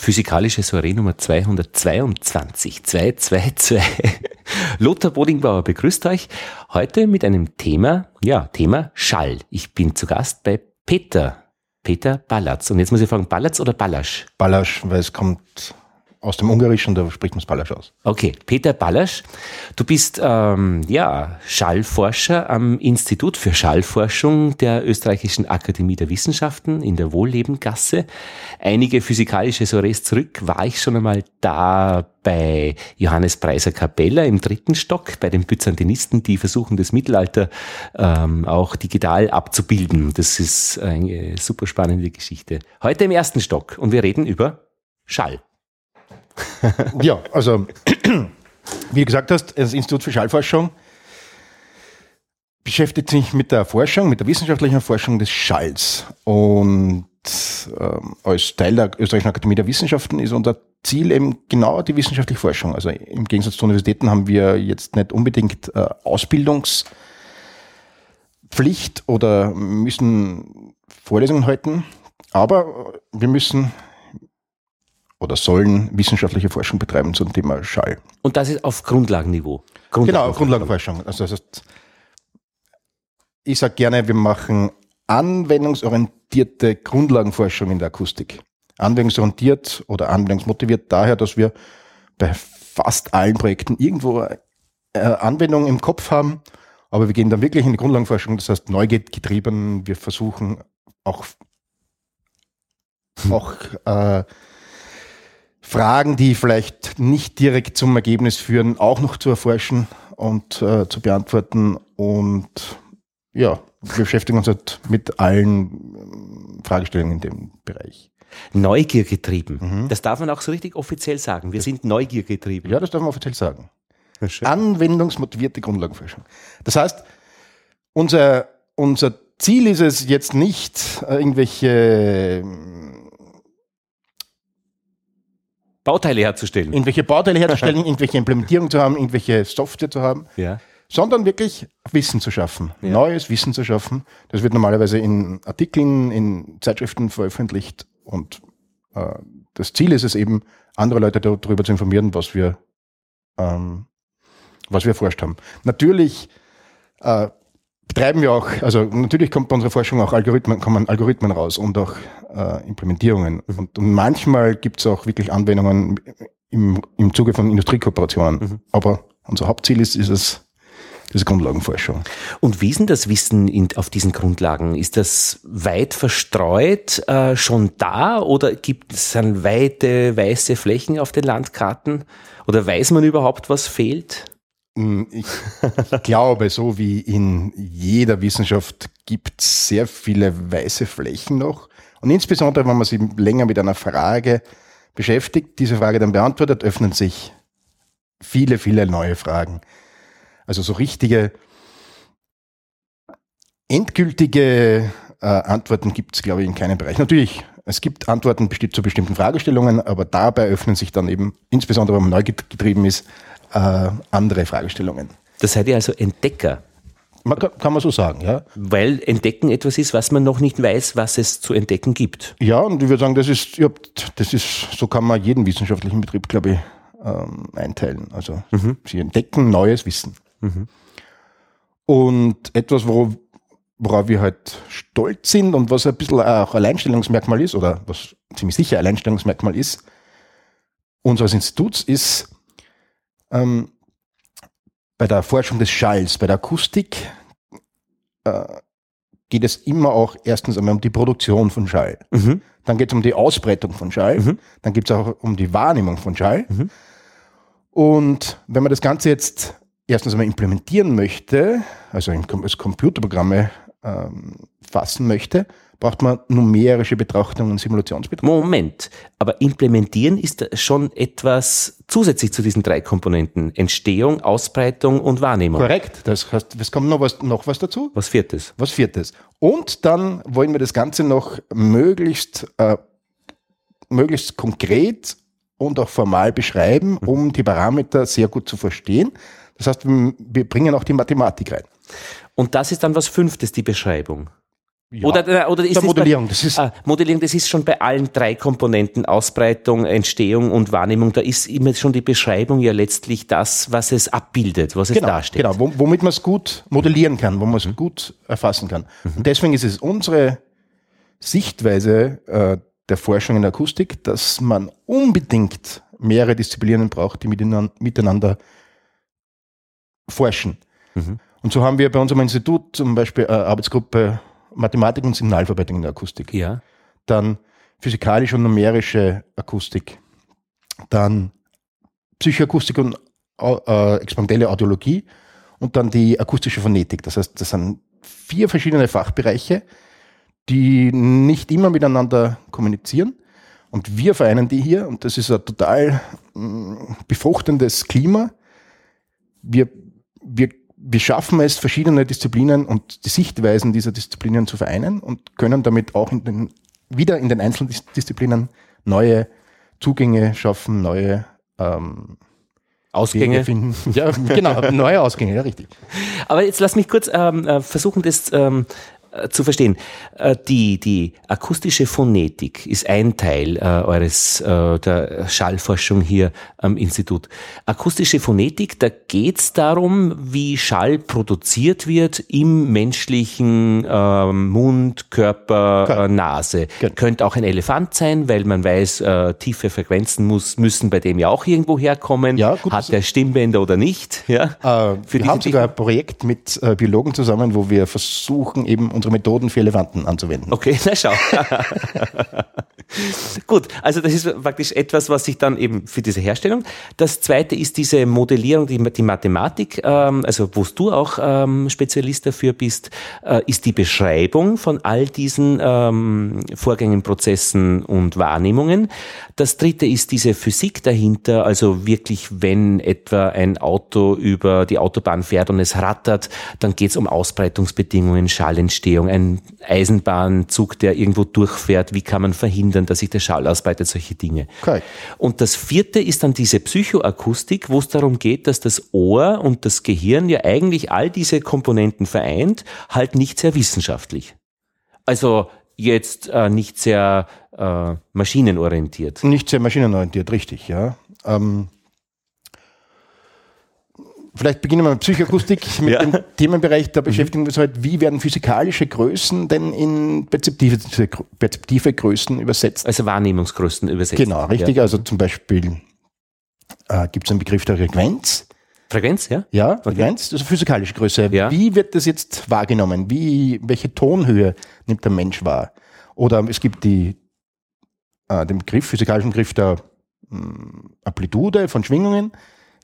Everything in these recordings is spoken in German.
Physikalische Soiree Nummer 222, 222. Lothar Bodingbauer begrüßt euch heute mit einem Thema, ja, Thema Schall. Ich bin zu Gast bei Peter, Peter Ballatz. Und jetzt muss ich fragen, Ballatz oder Ballasch? Ballasch, weil es kommt aus dem Ungarischen, da spricht man es Ballasch aus. Okay, Peter Ballasch, du bist ähm, ja Schallforscher am Institut für Schallforschung der Österreichischen Akademie der Wissenschaften in der Wohllebengasse. Einige physikalische Soirees zurück war ich schon einmal da bei Johannes Preiser Capella im dritten Stock, bei den Byzantinisten, die versuchen, das Mittelalter ähm, auch digital abzubilden. Das ist eine super spannende Geschichte. Heute im ersten Stock und wir reden über Schall. ja, also wie du gesagt hast, das Institut für Schallforschung beschäftigt sich mit der Forschung, mit der wissenschaftlichen Forschung des Schalls. Und ähm, als Teil der Österreichischen Akademie der Wissenschaften ist unser Ziel eben genau die wissenschaftliche Forschung. Also im Gegensatz zu Universitäten haben wir jetzt nicht unbedingt äh, Ausbildungspflicht oder müssen Vorlesungen halten, aber wir müssen oder sollen wissenschaftliche Forschung betreiben zum Thema Schall. Und das ist auf Grundlagenniveau? Grundlagenforschung. Genau, Grundlagenforschung. Also das heißt, ich sage gerne, wir machen anwendungsorientierte Grundlagenforschung in der Akustik. Anwendungsorientiert oder anwendungsmotiviert daher, dass wir bei fast allen Projekten irgendwo äh, Anwendungen im Kopf haben, aber wir gehen dann wirklich in die Grundlagenforschung, das heißt getrieben. wir versuchen auch, auch äh, Fragen, die vielleicht nicht direkt zum Ergebnis führen, auch noch zu erforschen und äh, zu beantworten. Und ja, wir beschäftigen uns halt mit allen äh, Fragestellungen in dem Bereich. Neugier getrieben. Mhm. Das darf man auch so richtig offiziell sagen. Wir sind Neugier getrieben. Ja, das darf man offiziell sagen. Anwendungsmotivierte Grundlagenforschung. Das heißt, unser, unser Ziel ist es jetzt nicht, äh, irgendwelche Bauteile herzustellen. Irgendwelche Bauteile herzustellen, irgendwelche Implementierung zu haben, irgendwelche Software zu haben. Ja. Sondern wirklich Wissen zu schaffen, ja. neues Wissen zu schaffen. Das wird normalerweise in Artikeln, in Zeitschriften veröffentlicht und äh, das Ziel ist es eben, andere Leute darüber zu informieren, was wir, ähm, was wir erforscht haben. Natürlich äh, betreiben wir auch, also natürlich kommt bei unserer Forschung auch Algorithmen, kommen Algorithmen raus und auch äh, Implementierungen. Mhm. Und, und, manchmal gibt es auch wirklich Anwendungen im, im Zuge von Industriekooperationen. Mhm. Aber unser Hauptziel ist, ist es, diese Grundlagenforschung. Und wie ist denn das Wissen in, auf diesen Grundlagen? Ist das weit verstreut äh, schon da oder gibt es dann weite weiße Flächen auf den Landkarten? Oder weiß man überhaupt, was fehlt? Hm, ich glaube, so wie in jeder Wissenschaft gibt es sehr viele weiße Flächen noch. Und insbesondere, wenn man sich länger mit einer Frage beschäftigt, diese Frage dann beantwortet, öffnen sich viele, viele neue Fragen. Also so richtige, endgültige äh, Antworten gibt es, glaube ich, in keinem Bereich. Natürlich, es gibt Antworten zu bestimmten Fragestellungen, aber dabei öffnen sich dann eben, insbesondere wenn man neu getrieben ist, äh, andere Fragestellungen. Das seid ihr also Entdecker. Man kann, kann, man so sagen, ja. Weil Entdecken etwas ist, was man noch nicht weiß, was es zu entdecken gibt. Ja, und ich würde sagen, das ist, ja, das ist, so kann man jeden wissenschaftlichen Betrieb, glaube ich, ähm, einteilen. Also mhm. sie entdecken neues Wissen. Mhm. Und etwas, wo, worauf wir halt stolz sind und was ein bisschen auch Alleinstellungsmerkmal ist, oder was ziemlich sicher Alleinstellungsmerkmal ist, unseres Instituts ist, ähm, bei der Forschung des Schalls, bei der Akustik äh, geht es immer auch erstens einmal um die Produktion von Schall. Mhm. Dann geht es um die Ausbreitung von Schall. Mhm. Dann geht es auch um die Wahrnehmung von Schall. Mhm. Und wenn man das Ganze jetzt erstens einmal implementieren möchte, also als Computerprogramme ähm, fassen möchte, braucht man numerische Betrachtung und Simulationsbetrachtung. Moment, aber implementieren ist schon etwas zusätzlich zu diesen drei Komponenten. Entstehung, Ausbreitung und Wahrnehmung. Korrekt, das heißt, es kommt noch was, noch was dazu. Was viertes? Was viertes. Und dann wollen wir das Ganze noch möglichst, äh, möglichst konkret und auch formal beschreiben, mhm. um die Parameter sehr gut zu verstehen. Das heißt, wir bringen auch die Mathematik rein. Und das ist dann was Fünftes, die Beschreibung. Ja. Oder, äh, oder ist der Modellierung, bei, das ist ah, Modellierung, das ist schon bei allen drei Komponenten, Ausbreitung, Entstehung und Wahrnehmung, da ist immer schon die Beschreibung ja letztlich das, was es abbildet, was genau, es darstellt. Genau, womit man es gut modellieren kann, wo man es gut erfassen kann. Mhm. Und deswegen ist es unsere Sichtweise äh, der Forschung in der Akustik, dass man unbedingt mehrere Disziplinen braucht, die miteinander forschen. Mhm. Und so haben wir bei unserem Institut zum Beispiel eine Arbeitsgruppe Mathematik und Signalverarbeitung in der Akustik. Ja. Dann physikalische und numerische Akustik. Dann Psychoakustik und äh, expandelle Audiologie und dann die akustische Phonetik. Das heißt, das sind vier verschiedene Fachbereiche, die nicht immer miteinander kommunizieren. Und wir vereinen die hier und das ist ein total mm, befruchtendes Klima. Wir, wir wir schaffen es, verschiedene Disziplinen und die Sichtweisen dieser Disziplinen zu vereinen und können damit auch in den, wieder in den einzelnen Disziplinen neue Zugänge schaffen, neue ähm, Ausgänge finden. Ja, genau, neue Ausgänge, ja, richtig. Aber jetzt lass mich kurz ähm, äh, versuchen, das ähm, äh, zu verstehen. Äh, die, die akustische Phonetik ist ein Teil äh, eures äh, der Schallforschung hier am Institut. Akustische Phonetik, da geht es darum, wie Schall produziert wird im menschlichen äh, Mund, Körper, äh, Nase. Genau. Könnte auch ein Elefant sein, weil man weiß, äh, tiefe Frequenzen muss, müssen bei dem ja auch irgendwo herkommen. Ja, gut, Hat der Stimmbänder oder nicht? Ja, äh, wir haben sogar ein Projekt mit äh, Biologen zusammen, wo wir versuchen eben unsere Methoden für Elefanten anzuwenden. Okay, na schau. Gut, also das ist praktisch etwas, was sich dann eben für diese Herstellung. Das zweite ist diese Modellierung, die, die Mathematik, ähm, also wo du auch ähm, Spezialist dafür bist, äh, ist die Beschreibung von all diesen ähm, Vorgängen, Prozessen und Wahrnehmungen. Das dritte ist diese Physik dahinter, also wirklich, wenn etwa ein Auto über die Autobahn fährt und es rattert, dann geht es um Ausbreitungsbedingungen, Schallentstehung, ein Eisenbahnzug, der irgendwo durchfährt, wie kann man verhindern, dass sich der Schall ausbreitet, solche Dinge. Okay. Und das vierte ist dann diese Psychoakustik, wo es darum geht, dass das Ohr und das Gehirn ja eigentlich all diese Komponenten vereint, halt nicht sehr wissenschaftlich. Also jetzt äh, nicht sehr äh, maschinenorientiert. Nicht sehr maschinenorientiert, richtig, ja. Ähm, Vielleicht beginnen wir mit Psychoakustik, mit ja. dem Themenbereich, da beschäftigen wir uns halt, wie werden physikalische Größen denn in perzeptive, perzeptive Größen übersetzt? Also Wahrnehmungsgrößen übersetzt. Genau, richtig. Ja. Also zum Beispiel äh, gibt es einen Begriff der Frequenz. Frequenz, ja? Ja, Frequenz, also physikalische Größe. Ja. Wie wird das jetzt wahrgenommen? Wie, welche Tonhöhe nimmt der Mensch wahr? Oder es gibt die, äh, den Begriff, physikalischen Begriff der mh, hm, Amplitude von Schwingungen.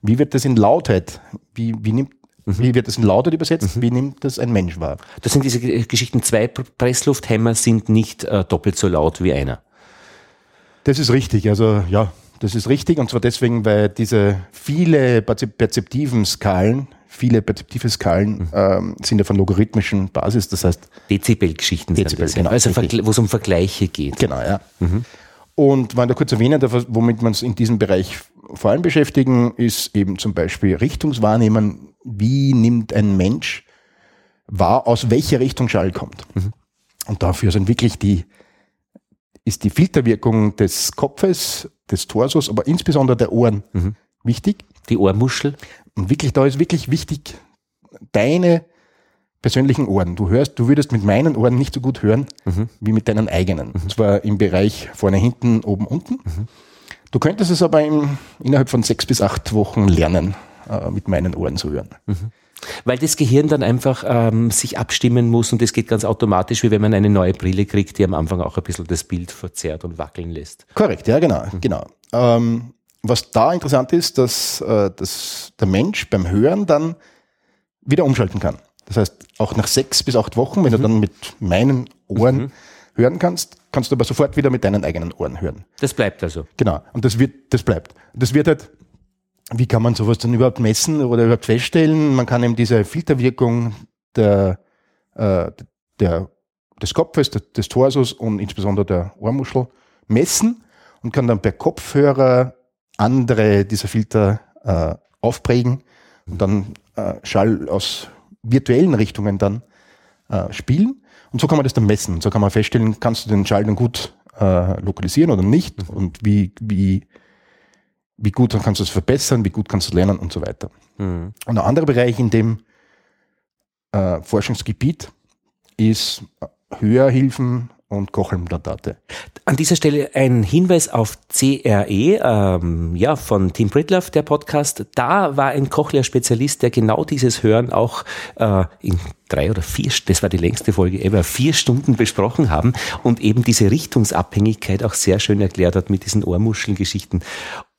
Wie wird das in Lautheit? Wie, wie nimmt mhm. Wie wird das in Lautheit übersetzt? Mhm. Wie nimmt das ein Mensch wahr? Das sind diese Geschichten. Zwei Presslufthämmer sind nicht äh, doppelt so laut wie einer. Das ist richtig. Also ja, das ist richtig. Und zwar deswegen, weil diese viele perzeptiven Skalen, viele perzeptive Skalen mhm. ähm, sind ja von logarithmischen Basis. Das heißt Dezibelgeschichten. Dezibel, genau. Also wo es um Vergleiche geht. Genau, ja. Mhm. Und wenn ich da kurz erwähnen darf, womit man es in diesem Bereich vor allem beschäftigen, ist eben zum Beispiel Richtungswahrnehmen. Wie nimmt ein Mensch wahr, aus welcher Richtung Schall kommt? Mhm. Und dafür sind wirklich die, ist die Filterwirkung des Kopfes, des Torsos, aber insbesondere der Ohren mhm. wichtig. Die Ohrmuschel. Und wirklich, da ist wirklich wichtig, deine persönlichen Ohren. Du hörst, du würdest mit meinen Ohren nicht so gut hören mhm. wie mit deinen eigenen. Mhm. Und zwar im Bereich vorne, hinten, oben, unten. Mhm. Du könntest es aber im, innerhalb von sechs bis acht Wochen lernen, äh, mit meinen Ohren zu hören. Mhm. Weil das Gehirn dann einfach ähm, sich abstimmen muss und das geht ganz automatisch, wie wenn man eine neue Brille kriegt, die am Anfang auch ein bisschen das Bild verzerrt und wackeln lässt. Korrekt, ja, genau. Mhm. genau. Ähm, was da interessant ist, dass, äh, dass der Mensch beim Hören dann wieder umschalten kann. Das heißt, auch nach sechs bis acht Wochen, wenn mhm. du dann mit meinen Ohren mhm hören kannst, kannst du aber sofort wieder mit deinen eigenen Ohren hören. Das bleibt also. Genau. Und das wird, das bleibt. Das wird halt, wie kann man sowas dann überhaupt messen oder überhaupt feststellen? Man kann eben diese Filterwirkung der, äh, der, des Kopfes, des, des Torsos und insbesondere der Ohrmuschel messen und kann dann per Kopfhörer andere dieser Filter äh, aufprägen und dann äh, Schall aus virtuellen Richtungen dann äh, spielen. Und so kann man das dann messen. Und so kann man feststellen, kannst du den Schall dann gut äh, lokalisieren oder nicht Mhm. und wie, wie, wie gut kannst du es verbessern, wie gut kannst du lernen und so weiter. Mhm. Und ein anderer Bereich in dem äh, Forschungsgebiet ist Hörhilfen und Kochelimplantate. An dieser Stelle ein Hinweis auf CRE, ähm, ja, von Tim Britloff, der Podcast. Da war ein Cochlea-Spezialist, der genau dieses Hören auch äh, in drei oder vier, das war die längste Folge ever, vier Stunden besprochen haben und eben diese Richtungsabhängigkeit auch sehr schön erklärt hat mit diesen Ohrmuschelgeschichten.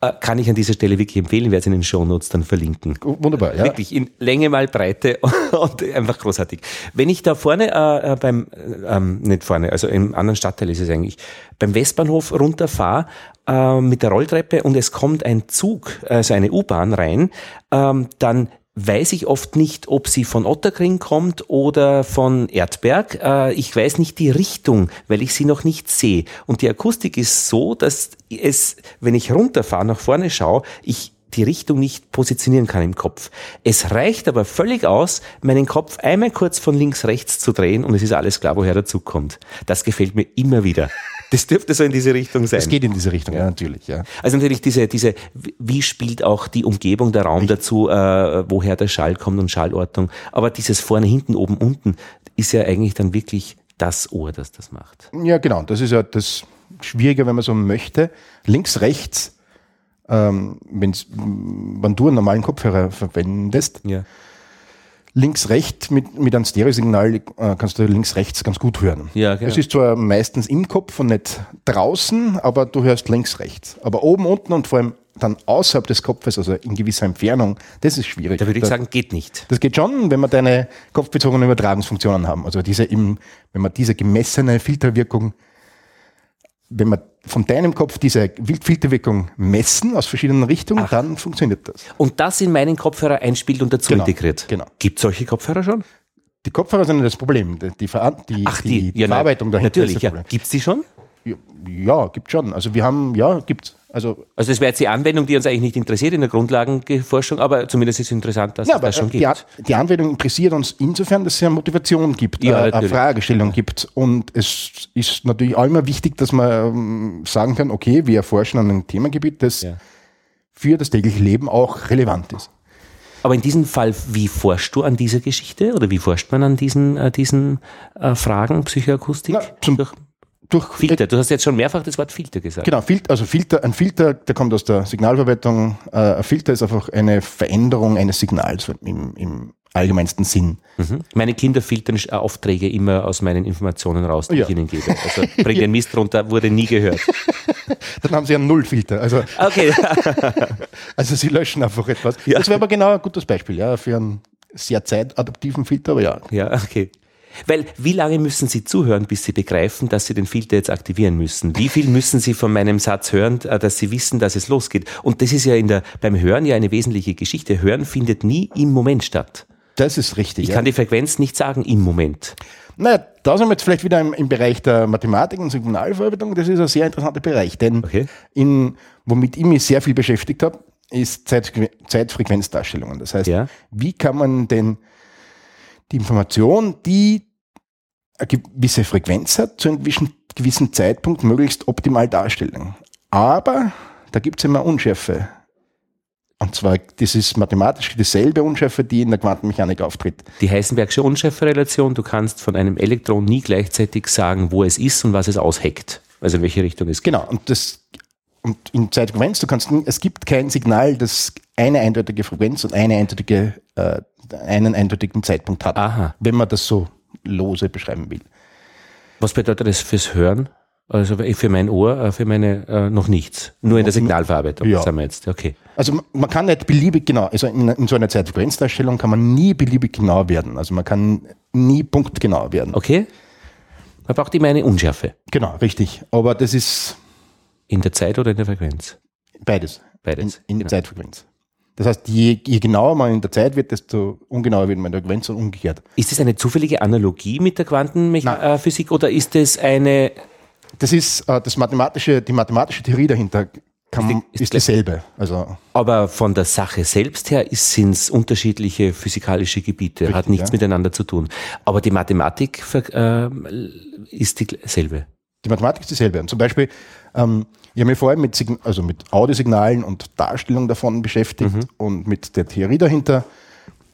Äh, kann ich an dieser Stelle wirklich empfehlen, werde es in den Shownotes dann verlinken. Wunderbar, ja. Wirklich in Länge mal Breite und einfach großartig. Wenn ich da vorne äh, äh, beim, äh, ähm, nicht vorne, also im anderen Stadtteil ist es eigentlich, beim Westbahnhof runterfahre äh, mit der Rolltreppe und es kommt ein Zug, also eine U-Bahn rein, ähm, dann weiß ich oft nicht, ob sie von Otterkring kommt oder von Erdberg. Äh, ich weiß nicht die Richtung, weil ich sie noch nicht sehe. Und die Akustik ist so, dass es, wenn ich runterfahre, nach vorne schaue, ich die Richtung nicht positionieren kann im Kopf. Es reicht aber völlig aus, meinen Kopf einmal kurz von links rechts zu drehen und es ist alles klar, woher der Zug kommt. Das gefällt mir immer wieder. Das dürfte so in diese Richtung sein. Es geht in diese Richtung, ja, natürlich, ja. Also natürlich diese, diese, wie spielt auch die Umgebung, der Raum dazu, äh, woher der Schall kommt und Schallortung. Aber dieses vorne, hinten, oben, unten ist ja eigentlich dann wirklich das Ohr, das das macht. Ja, genau. Das ist ja das Schwierige, wenn man so möchte. Links, rechts, ähm, wenn's, wenn du einen normalen Kopfhörer verwendest, Ja. Links, rechts mit, mit einem Stereosignal äh, kannst du links, rechts ganz gut hören. Ja, genau. Es ist zwar meistens im Kopf und nicht draußen, aber du hörst links, rechts. Aber oben, unten und vor allem dann außerhalb des Kopfes, also in gewisser Entfernung, das ist schwierig. Da würde ich Da- sagen, geht nicht. Das geht schon, wenn wir deine kopfbezogenen Übertragungsfunktionen haben. Also diese im, wenn man diese gemessene Filterwirkung, wenn wir von deinem Kopf diese Filterwirkung messen aus verschiedenen Richtungen, dann funktioniert das. Und das in meinen Kopfhörer einspielt und dazu Genau, integriert. genau. Gibt solche Kopfhörer schon? Die Kopfhörer sind das Problem. Die, die, Ver- die, Ach, die, die ja, Verarbeitung dahinter Natürlich, ist ja. Problem. Gibt's die schon? Ja, ja, gibt schon. Also wir haben, ja, gibt's. Also Also das wäre jetzt die Anwendung, die uns eigentlich nicht interessiert in der Grundlagenforschung, aber zumindest ist es interessant, dass Ja, es aber das schon die, gibt. Die Anwendung interessiert uns insofern, dass es eine Motivation gibt, Ja, äh, eine natürlich. Fragestellung gibt. Und es ist natürlich auch immer wichtig, dass man ähm, sagen kann, okay, wir erforschen an einem Themengebiet, das Ja. für das tägliche Leben auch relevant ist. Aber in diesem Fall, wie forschst du an dieser Geschichte oder wie forscht man an diesen, äh, diesen äh, Fragen Psychoakustik? Na, zum- Durch Filter. Du hast jetzt schon mehrfach das Wort Filter gesagt. Genau, Filter, also Filter, ein Filter, der kommt aus der Signalverarbeitung. Äh, ein Filter ist einfach eine Veränderung eines Signals im, im allgemeinsten Sinn. Mhm. Meine Kinder filtern äh, Aufträge immer aus meinen Informationen raus, die Ja. ich ihnen gebe. Also bring den Mist runter, wurde nie gehört. Dann haben sie einen Nullfilter. Also, Okay. also sie löschen einfach etwas. Ja. Das wäre aber genau ein gutes Beispiel, ja, für einen sehr zeitadaptiven Filter, aber ja. Ja, okay. Weil wie lange müssen Sie zuhören, bis Sie begreifen, dass Sie den Filter jetzt aktivieren müssen? Wie viel müssen Sie von meinem Satz hören, äh, dass Sie wissen, dass es losgeht? Und das ist ja in der, beim Hören ja eine wesentliche Geschichte. Hören findet nie im Moment statt. Das ist richtig. Ich ja. kann die Frequenz nicht sagen im Moment. Naja, da sind wir jetzt vielleicht wieder im, im Bereich der Mathematik und Signalverarbeitung. Das ist ein sehr interessanter Bereich, denn Okay. in, womit ich mich sehr viel beschäftigt habe, ist Zeit, Zeitfrequenzdarstellungen. Das heißt, Ja. wie kann man denn die Information, die eine gewisse Frequenz hat, zu einem gewissen, Zeitpunkt möglichst optimal darstellen. Aber da gibt es immer Unschärfe. Und zwar, das ist mathematisch dieselbe Unschärfe, die in der Quantenmechanik auftritt. Die Heisenbergsche Unschärferelation, du kannst von einem Elektron nie gleichzeitig sagen, wo es ist und was es ausheckt. Also in welche Richtung es geht. Genau, und das und in Zeitfrequenz, du kannst es gibt kein Signal, das eine eindeutige Frequenz und eine eindeutige, äh, einen eindeutigen Zeitpunkt hat, Aha. wenn man das so lose beschreiben will. Was bedeutet das fürs Hören? Also für mein Ohr, äh, für meine äh, noch nichts. Nur in der Signalverarbeitung Ja. sind wir jetzt. Okay. Also man- man kann nicht beliebig genau, also in, in so einer Zeitfrequenzdarstellung kann man nie beliebig genau werden. Also man kann nie punktgenau werden. Okay? Man braucht immer eine Unschärfe. Genau, richtig. Aber das ist In der Zeit oder in der Frequenz? beides. Beides. In, in der Zeitfrequenz. Das heißt, je, je genauer man in der Zeit wird, desto ungenauer wird man in der Frequenz und umgekehrt. Ist das eine zufällige Analogie mit der Quantenphysik oder ist das eine, Das ist äh, das mathematische, die mathematische Theorie dahinter kann, ist, ist dieselbe. Also aber von der Sache selbst her sind es unterschiedliche physikalische Gebiete, richtig, hat nichts ja. miteinander zu tun. Aber die Mathematik äh, ist dieselbe. Die Mathematik ist dieselbe. Und zum Beispiel, ähm, ich habe mich vorher mit, also mit Audiosignalen und Darstellung davon beschäftigt mhm. und mit der Theorie dahinter,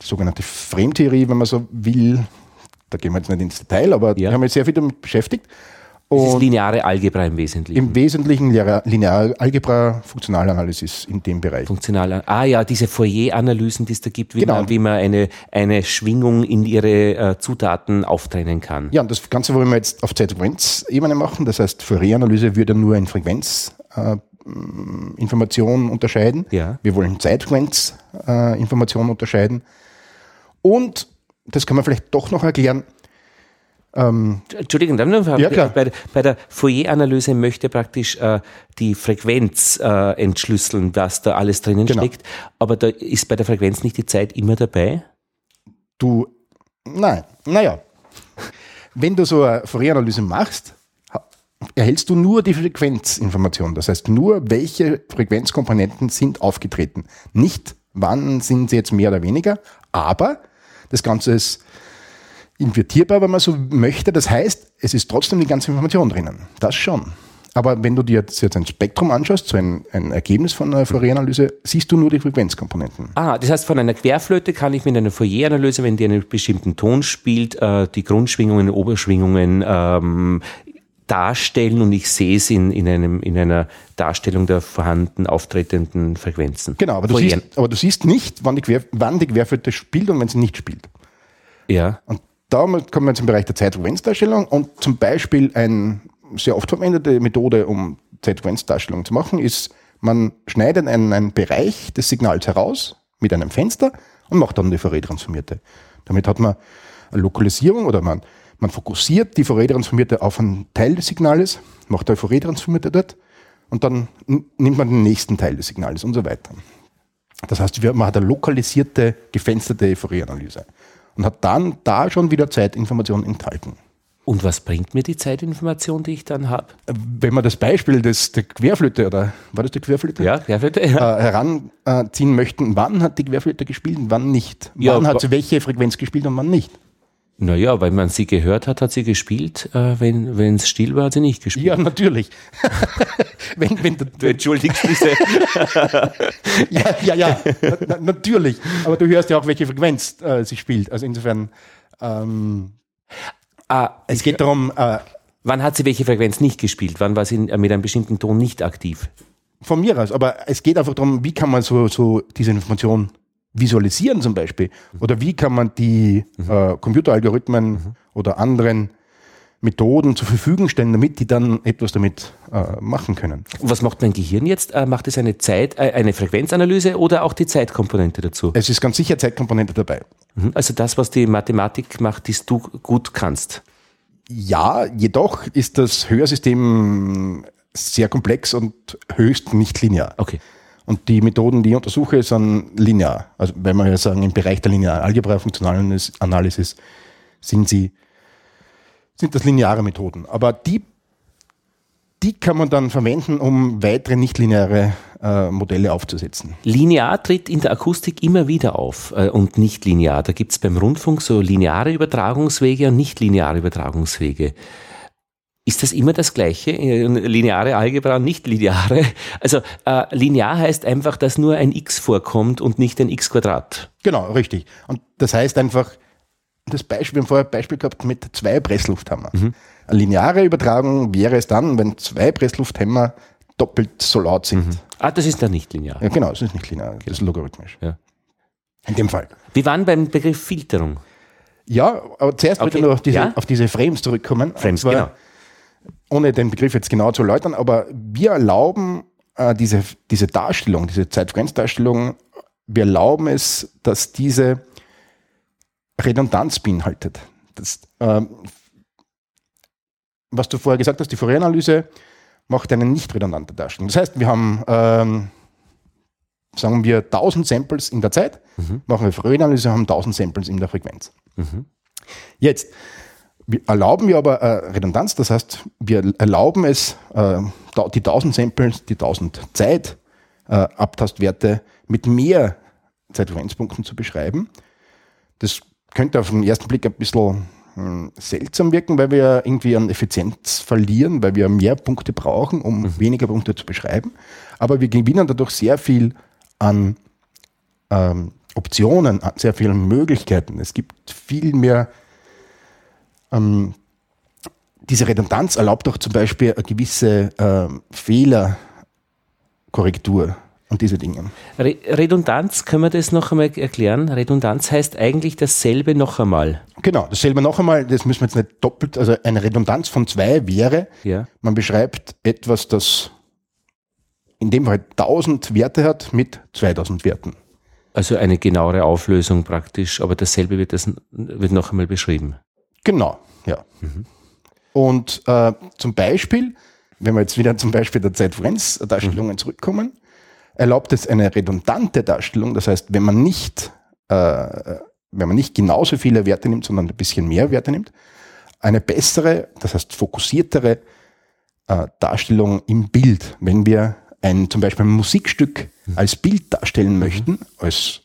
die sogenannte Frame-Theorie, wenn man so will. Da gehen wir jetzt nicht ins Detail, aber ja. ich habe mich sehr viel damit beschäftigt. Und das ist lineare Algebra im Wesentlichen. Im Wesentlichen lineare Algebra, Funktionalanalysis in dem Bereich. Funktional, ah ja, diese Fourier-Analysen, die es da gibt, wie, genau. man, wie man eine, eine Schwingung in ihre äh, Zutaten auftrennen kann. Ja, und das Ganze wollen wir jetzt auf Zeitfrequenzebene machen. Das heißt, Fourier-Analyse würde nur in Frequenzinformationen äh, unterscheiden. Ja. Wir wollen Zeitfrequenzinformationen äh, unterscheiden. Und, das kann man vielleicht doch noch erklären, ähm, Entschuldigung, dann noch ja, klar. Bei, bei der Fourier-Analyse möchte praktisch äh, die Frequenz äh, entschlüsseln, was da alles drinnen genau. steckt. Aber da ist bei der Frequenz nicht die Zeit immer dabei? Du, nein, naja. Wenn du so eine Fourier-Analyse machst, erhältst du nur die Frequenzinformation. Das heißt, nur welche Frequenzkomponenten sind aufgetreten. Nicht, wann sind sie jetzt mehr oder weniger, aber das Ganze ist invertierbar, wenn man so möchte. Das heißt, es ist trotzdem die ganze Information drinnen. Das schon. Aber wenn du dir jetzt ein Spektrum anschaust, so ein, ein Ergebnis von einer Fourier-Analyse, siehst du nur die Frequenzkomponenten. Ah, das heißt, von einer Querflöte kann ich mit einer Fourier-Analyse, wenn die einen bestimmten Ton spielt, äh, die Grundschwingungen, Oberschwingungen ähm, darstellen und ich sehe es in, in, einem, in einer Darstellung der vorhanden auftretenden Frequenzen. Genau, aber du, siehst, aber du siehst nicht, wann die, Quer, wann die Querflöte spielt und wenn sie nicht spielt. Ja. Und da kommen wir im Bereich der Zeitfrequenzdarstellung und zum Beispiel eine sehr oft verwendete Methode, um Zeitfrequenzdarstellung zu machen, ist, man schneidet einen, einen Bereich des Signals heraus mit einem Fenster und macht dann die Fourier-Transformierte. Damit hat man eine Lokalisierung oder man, man fokussiert die Fourier-Transformierte auf einen Teil des Signales, macht eine Fourier-Transformierte dort und dann nimmt man den nächsten Teil des Signals und so weiter. Das heißt, man hat eine lokalisierte, gefensterte Fourier-Analyse und hat dann da schon wieder Zeitinformation enthalten. Und was bringt mir die Zeitinformation, die ich dann habe? Wenn man das Beispiel des, der Querflöte, oder war das die Querflöte? Ja, Querflöte. Ja. Äh, heranziehen möchten, wann hat die Querflöte gespielt und wann nicht? Wann ja, hat sie welche Frequenz gespielt und wann nicht? Naja, weil man sie gehört hat, hat sie gespielt. Äh, wenn es still war, hat sie nicht gespielt. Ja, natürlich. wenn, wenn du, du entschuldigst diese. ja, ja, ja, na, natürlich. Aber du hörst ja auch, welche Frequenz äh, sie spielt. Also insofern. Ähm, ah, es geht darum. Äh, wann hat sie welche Frequenz nicht gespielt? Wann war sie mit einem bestimmten Ton nicht aktiv? Von mir aus. Aber es geht einfach darum, wie kann man so, so diese Information visualisieren zum Beispiel? Oder wie kann man die mhm. äh, Computeralgorithmen mhm. oder anderen Methoden zur Verfügung stellen, damit die dann etwas damit äh, machen können. Was macht mein Gehirn jetzt? Äh, macht es eine Zeit, äh, eine Frequenzanalyse oder auch die Zeitkomponente dazu? Es ist ganz sicher Zeitkomponente dabei. Mhm. Also das, was die Mathematik macht, die du gut kannst. Ja, jedoch ist das Hörsystem sehr komplex und höchst nicht linear. Okay. Und die Methoden, die ich untersuche, sind linear. Also wenn wir ja sagen, im Bereich der linearen Algebra, Funktionalanalysis, sind sie, sind das lineare Methoden. Aber die, die kann man dann verwenden, um weitere nichtlineare äh, Modelle aufzusetzen. Linear tritt in der Akustik immer wieder auf äh, und nicht linear. Da gibt es beim Rundfunk so lineare Übertragungswege und nichtlineare Übertragungswege. Ist das immer das Gleiche? Lineare Algebra, nicht lineare? Also äh, linear heißt einfach, dass nur ein x vorkommt und nicht ein x Quadrat. Genau, richtig. Und das heißt einfach, das Beispiel, wir haben vorher ein Beispiel gehabt mit zwei Presslufthammer. Mhm. Eine lineare Übertragung wäre es dann, wenn zwei Presslufthämmer doppelt so laut sind. Mhm. Ah, das ist dann nicht linear. Ja, genau, das ist nicht linear, das ist logarithmisch. Ja. In dem Fall. Wir waren beim Begriff Filterung. Ja, aber zuerst okay. bitte noch auf diese, ja? auf diese Frames zurückkommen. Frames, genau ohne den Begriff jetzt genau zu erläutern, aber wir erlauben äh, diese, diese Darstellung, diese Zeitfrequenzdarstellung, wir erlauben es, dass diese Redundanz beinhaltet. Das, ähm, was du vorher gesagt hast, die Fourier-Analyse macht eine nicht redundante Darstellung. Das heißt, wir haben, ähm, sagen wir, 1000 Samples in der Zeit, mhm. machen wir Fourier-Analyse, haben 1000 Samples in der Frequenz. Mhm. Jetzt, erlauben wir aber äh, Redundanz, das heißt, wir erlauben es, äh, die 1000 Samples, die 1000 Zeit äh, Abtastwerte mit mehr Zeitfrequenzpunkten zu beschreiben. Das könnte auf den ersten Blick ein bisschen hm, seltsam wirken, weil wir irgendwie an Effizienz verlieren, weil wir mehr Punkte brauchen, um mhm. weniger Punkte zu beschreiben. Aber wir gewinnen dadurch sehr viel an ähm, Optionen, sehr vielen Möglichkeiten. Es gibt viel mehr ähm, diese Redundanz erlaubt auch zum Beispiel eine gewisse äh, Fehlerkorrektur und diese Dinge. Re Redundanz, können wir das noch einmal erklären? Redundanz heißt eigentlich dasselbe noch einmal. Genau, dasselbe noch einmal, das müssen wir jetzt nicht doppelt, also eine Redundanz von zwei wäre, ja. man beschreibt etwas, das in dem Fall 1000 Werte hat mit 2000 Werten. Also eine genauere Auflösung praktisch, aber dasselbe wird, das, wird noch einmal beschrieben. Genau, ja. Mhm. Und äh, zum Beispiel, wenn wir jetzt wieder zum Beispiel der Zeitfrequenzdarstellungen mhm. zurückkommen, erlaubt es eine redundante Darstellung. Das heißt, wenn man nicht, äh, wenn man nicht genauso viele Werte nimmt, sondern ein bisschen mehr Werte nimmt, eine bessere, das heißt fokussiertere äh, Darstellung im Bild. Wenn wir ein zum Beispiel ein Musikstück mhm. als Bild darstellen möchten, als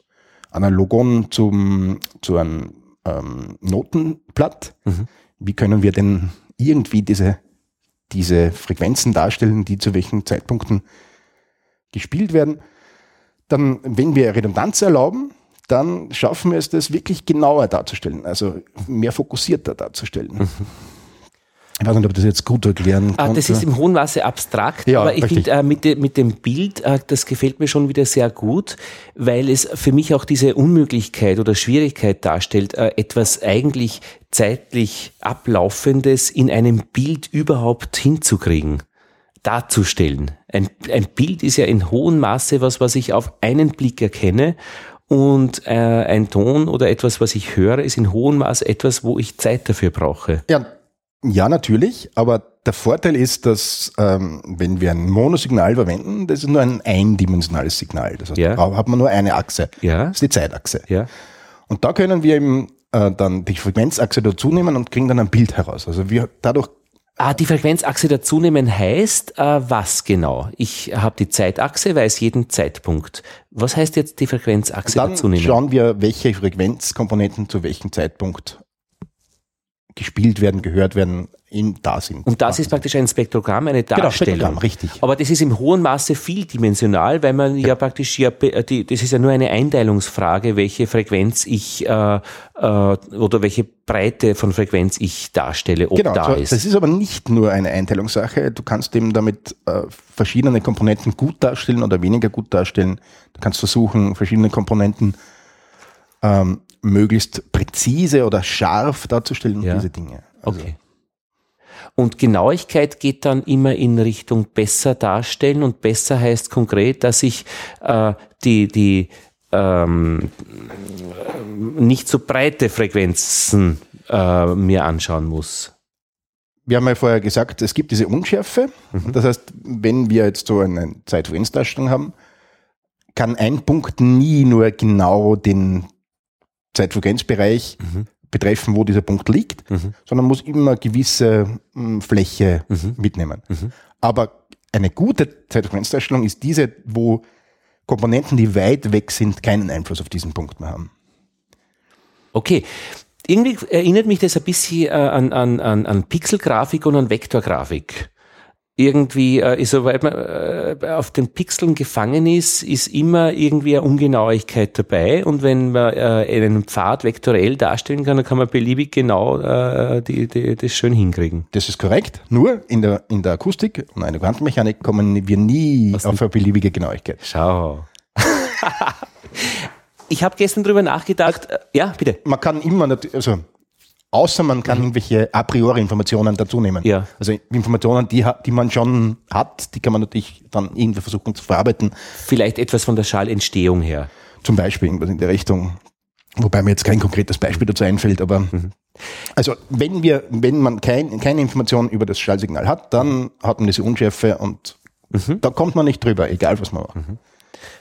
Analogon zum, zu einem ähm, Notenblatt, mhm. wie können wir denn irgendwie diese, diese Frequenzen darstellen, die zu welchen Zeitpunkten gespielt werden, dann, wenn wir Redundanz erlauben, dann schaffen wir es, das wirklich genauer darzustellen, also mehr fokussierter darzustellen. Mhm. Ich weiß nicht, ob das jetzt gut erklären kann. Ah, das ist im hohen Maße abstrakt, ja, aber ich finde äh, mit, de, mit, dem Bild, äh, das gefällt mir schon wieder sehr gut, weil es für mich auch diese Unmöglichkeit oder Schwierigkeit darstellt, äh, etwas eigentlich zeitlich Ablaufendes in einem Bild überhaupt hinzukriegen darzustellen. Ein, ein Bild ist ja in hohem Maße was, was ich auf einen Blick erkenne und äh, ein Ton oder etwas, was ich höre, ist in hohem Maße etwas, wo ich Zeit dafür brauche. Ja, ja natürlich, aber der Vorteil ist, dass ähm, wenn wir ein Monosignal verwenden, das ist nur ein eindimensionales Signal. Das heißt, ja. da hat man nur eine Achse. Ja. Das ist die Zeitachse. Ja. Und da können wir eben äh, dann die Frequenzachse dazu nehmen und kriegen dann ein Bild heraus. Also wir dadurch Ah, die Frequenzachse dazunehmen heißt äh, was genau? Ich habe die Zeitachse, weiß jeden Zeitpunkt. Was heißt jetzt die Frequenzachse Dann dazunehmen? Schauen wir, welche Frequenzkomponenten zu welchem Zeitpunkt gespielt werden, gehört werden, in da sind. Und das ist praktisch ein Spektrogramm, eine genau, Darstellung. Genau, Spektrogramm, richtig. Aber das ist im hohen Maße vieldimensional, weil man ja, ja praktisch ja, die, das ist ja nur eine Einteilungsfrage, welche Frequenz ich äh, äh, oder welche Breite von Frequenz ich darstelle, ob genau, da so, ist. Das ist aber nicht nur eine Einteilungssache. Du kannst eben damit äh, verschiedene Komponenten gut darstellen oder weniger gut darstellen. Du kannst versuchen, verschiedene Komponenten ähm, möglichst präzise oder scharf darzustellen und ja. diese Dinge. Also okay. Und Genauigkeit geht dann immer in Richtung besser darstellen und besser heißt konkret, dass ich äh, die, die ähm, nicht so breite Frequenzen äh, mir anschauen muss. Wir haben ja vorher gesagt, es gibt diese Unschärfe. Mhm. Das heißt, wenn wir jetzt so eine Zeitfrequenzdarstellung haben, kann ein Punkt nie nur genau den Zeitfrequenzbereich mhm. betreffen, wo dieser Punkt liegt, mhm. sondern muss immer gewisse mh, hm, Fläche mhm. mitnehmen. Mhm. Aber eine gute Zeitfrequenzdarstellung ist diese, wo Komponenten, die weit weg sind, keinen Einfluss auf diesen Punkt mehr haben. Okay. Irgendwie erinnert mich das ein bisschen äh, an, an, an, an Pixelgrafik und an Vektorgrafik irgendwie, äh, sobald man äh, auf den Pixeln gefangen ist, ist immer irgendwie eine Ungenauigkeit dabei. Und wenn man äh, einen Pfad vektorell darstellen kann, dann kann man beliebig genau äh, die, die, das schön hinkriegen. Das ist korrekt. Nur in der, in der Akustik und einer Quantenmechanik kommen wir nie Was auf eine beliebige Genauigkeit. Schau. ich habe gestern drüber nachgedacht. Also, ja, bitte. Man kann immer, also Außer man kann mhm. irgendwelche a priori Informationen dazu nehmen. Ja. Also Informationen, die, die man schon hat, die kann man natürlich dann irgendwie versuchen zu verarbeiten. Vielleicht etwas von der Schallentstehung her. Zum Beispiel irgendwas in der Richtung. Wobei mir jetzt kein konkretes Beispiel dazu einfällt, aber mhm. also wenn wir, wenn man kein, keine Informationen über das Schallsignal hat, dann hat man diese Unschärfe und mhm. da kommt man nicht drüber, egal was man macht. Mhm.